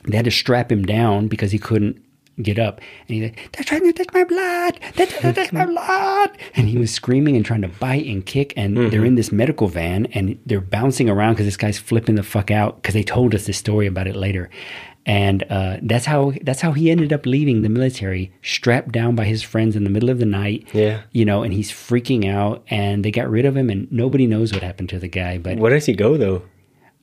S3: they had to strap him down because he couldn't get up. And he's like, "They're trying to take my blood! They're trying to take my blood!" And he was screaming and trying to bite and kick. And
S2: Mm-hmm.
S3: they're in this medical van and they're bouncing around because this guy's flipping the fuck out because they told us this story about it later. And uh, that's how that's how he ended up leaving the military, strapped down by his friends in the middle of the night.
S2: Yeah.
S3: you know, and he's freaking out. And they got rid of him, and nobody knows what happened to the guy. But
S2: Where does he go though?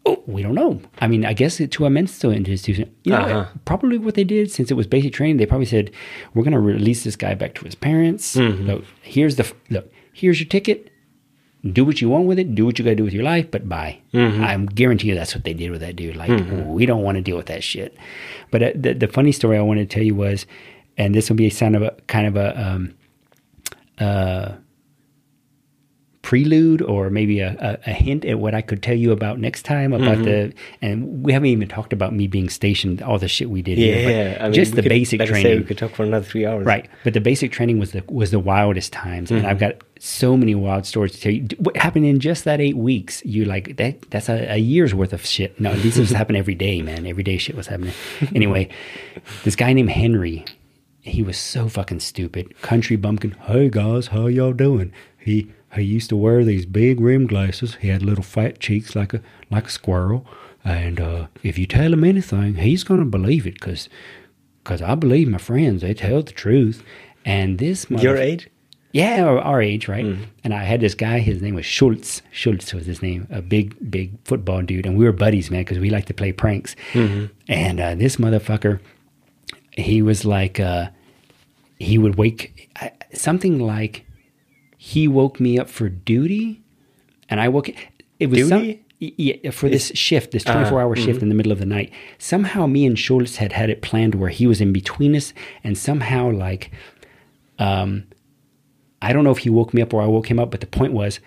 S3: Oh, we don't know. I mean, I guess it's to a mental institution. You know,
S2: Uh-huh.
S3: probably what they did since it was basic training, they probably said, "We're going to release this guy back to his parents.
S2: Mm-hmm.
S3: Look, here's the look. Here's your ticket. Do what you want with it. Do what you got to do with your life. But bye.
S2: Mm-hmm.
S3: I'm guarantee you that's what they did with that dude. Like, we don't want to deal with that shit. But uh, the, the funny story I wanted to tell you was, and this will be a sound of a kind of a um, uh, prelude or maybe a, a, a hint at what I could tell you about next time about
S2: Mm-hmm.
S3: the and we haven't even talked about me being stationed all the shit we did here,
S2: Yeah, I mean,
S3: just the
S2: could-
S3: basic
S2: like I say,
S3: training
S2: we could talk for another three hours.
S3: right but the basic training was the was the wildest times and I've
S2: Mm-hmm.
S3: got so many wild stories to tell you what happened in just that eight weeks you like that that's a, a year's worth of shit no these things happen every day man every day shit was happening anyway this guy named Henry he was so fucking stupid. Country bumpkin. Hey guys, how y'all doing? He he used to wear these big rim glasses. He had little fat cheeks like a like a squirrel. And uh, if you tell him anything, he's gonna believe it because cause I believe my friends. They tell the truth. And this
S2: Your age?
S3: yeah, our, age, right? And I had this guy. His name was Schultz. Schultz was his name. A big, big football dude, and we were buddies, man, because we like to play pranks. And uh, this motherfucker, he was like, uh, he would wake something like he woke me up for duty, and I woke. It was
S2: Duty?
S3: y- yeah, for this shift, this 24 hour shift in the middle of the night. Somehow, me and Schultz had had it planned where he was in between us, and somehow, like, um, I don't know if he woke me up or I woke him up, but the point was,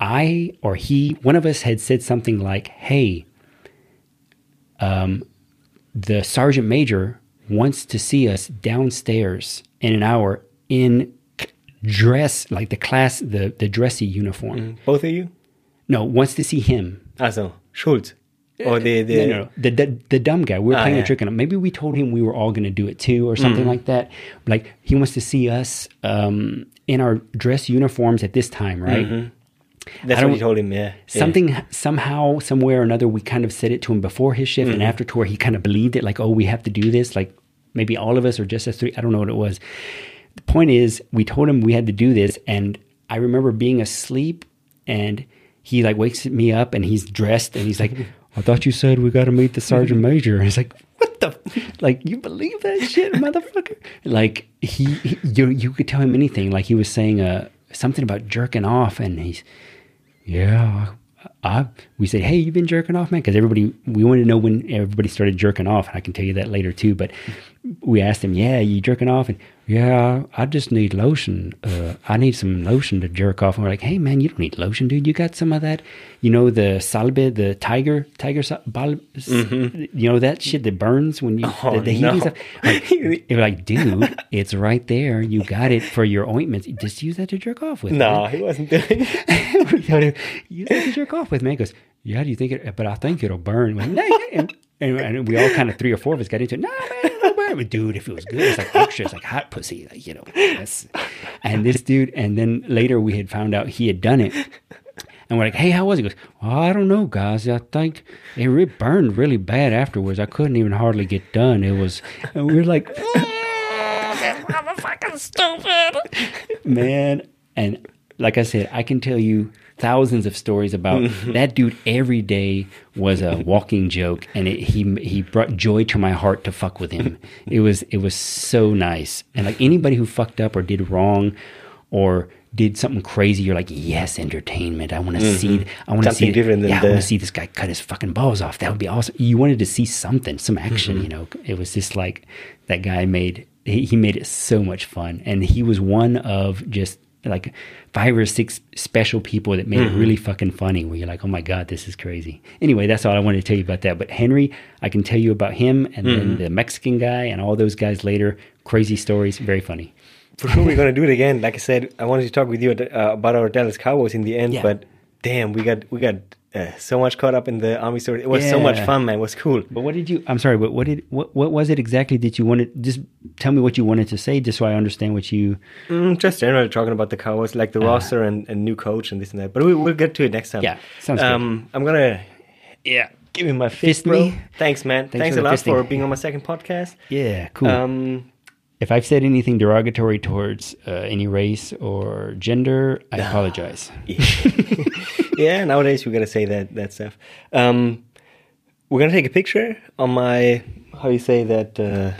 S3: I or he, one of us had said something like, "Hey, um, the sergeant major wants to see us downstairs in an hour in dress like the class, the the dressy uniform. Mm-hmm.
S2: Both of you?
S3: No, wants to see him.
S2: Ah, also, Schultz. Or the, the
S3: No, no, no. The, the the dumb guy. We were
S2: Ah,
S3: playing
S2: yeah.
S3: a trick on him. Maybe we told him we were all going to do it too, or something mm-hmm. like that. Like he wants to see us um, in our dress uniforms at this time, right?
S2: Mm-hmm.
S3: that's
S2: what you told him, yeah.
S3: Something somehow, somewhere or another, we kind of said it to him before his shift and after to where he kind of believed it, like, oh, we have to do this. Like maybe all of us or just us three. I don't know what it was. The point is, we told him we had to do this, and I remember being asleep, and he like wakes me up, and he's dressed, and he's like, "I thought you said we got to meet the sergeant major." And he's like, "What the? Like you believe that shit, motherfucker?" Like he, he you you could tell him anything. Like he was saying uh something about jerking off, and he's yeah. I, we said, hey, you've been jerking off, man? Because everybody, we wanted to know when everybody started jerking off. And I can tell you that later too. But we asked him, yeah, you jerking off? And yeah, I just need lotion. Uh, I need some lotion to jerk off. And we're like, hey, man, you don't need lotion, dude. You got some of that? You know, the salbe, the tiger, tiger, sal- bal, you know, that shit that burns when you,
S2: Oh,
S3: the, the heat
S2: no.
S3: stuff. Like, you're like, dude, it's right there. You got it for your ointments. Just use that to jerk off with. man."
S2: No, he wasn't doing it.
S3: we told him, you think you jerk off with me? He goes, yeah, do you think it, but I think it'll burn. Like, "No, and, and, and we all kind of, three or four of us got into it. No, man, it'll burn. But dude, if it was good, it's like extra, it's like hot pussy, like, you know. That's, and this dude, and then later we had found out he had done it. And we're like, hey, how was it? He goes, well, I don't know, guys. I think it re- burned really bad afterwards. I couldn't even hardly get done. It was, and we are like, man. And like I said, I can tell you thousands of stories about that dude. Every day was a walking joke, and it, he he brought joy to my heart to fuck with him. It was it was so nice, and like anybody who fucked up or did wrong, or did something crazy, you're like, yes, entertainment. I want to see. I want to see.
S2: different than
S3: yeah, I want to see this guy cut his fucking balls off. That would be awesome. You wanted to see something, some action.
S2: Mm-hmm.
S3: You know, it was just like that guy made. He, he made it so much fun, and he was one of just like five or six special people that made it really fucking funny. Where you're like, oh my god, this is crazy. Anyway, that's all I wanted to tell you about that. But Henry, I can tell you about him and then the Mexican guy and all those guys later. Crazy stories, very funny.
S2: For sure, we're gonna do it again. Like I said, I wanted to talk with you uh, about our Dallas Cowboys in the end,
S3: Yeah.
S2: but damn, we got we got uh, so much caught up in the army story. It was so much fun, man. It was cool.
S3: But what did you? I'm sorry, but what did what what was it exactly that you wanted? Just tell me what you wanted to say, just so I understand what you.
S2: Mm, just generally talking about the Cowboys, like the roster and, and new coach and this and that. But we, we'll get to it next time.
S3: Yeah, sounds good.
S2: um, I'm gonna
S3: Yeah.
S2: give you my fist,
S3: Fist
S2: bro.
S3: me?
S2: Thanks, man.
S3: Thanks
S2: Thanks, a lot for being on my second podcast.
S3: Yeah. Cool.
S2: Um,
S3: if I've said anything derogatory towards uh, any race or gender, I apologize.
S2: yeah, nowadays we gotta say that that stuff. Um, we're gonna take a picture on my how do you say that uh,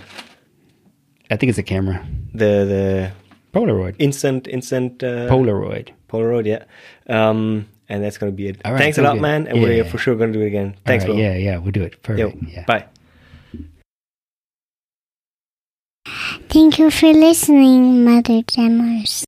S3: I think it's a camera.
S2: the the
S3: Polaroid.
S2: instant instant uh,
S3: Polaroid.
S2: Polaroid, yeah. Um, and that's gonna be it.
S3: All right,
S2: Thanks a lot,
S3: good.
S2: man, and we're
S3: Yeah.
S2: for sure gonna do it again. Thanks,
S3: All right,
S2: bro.
S3: yeah, yeah, we'll do it.
S2: Yo,
S3: Perfect. yeah.
S2: bye.
S1: Thank you for listening, Mother Jammers.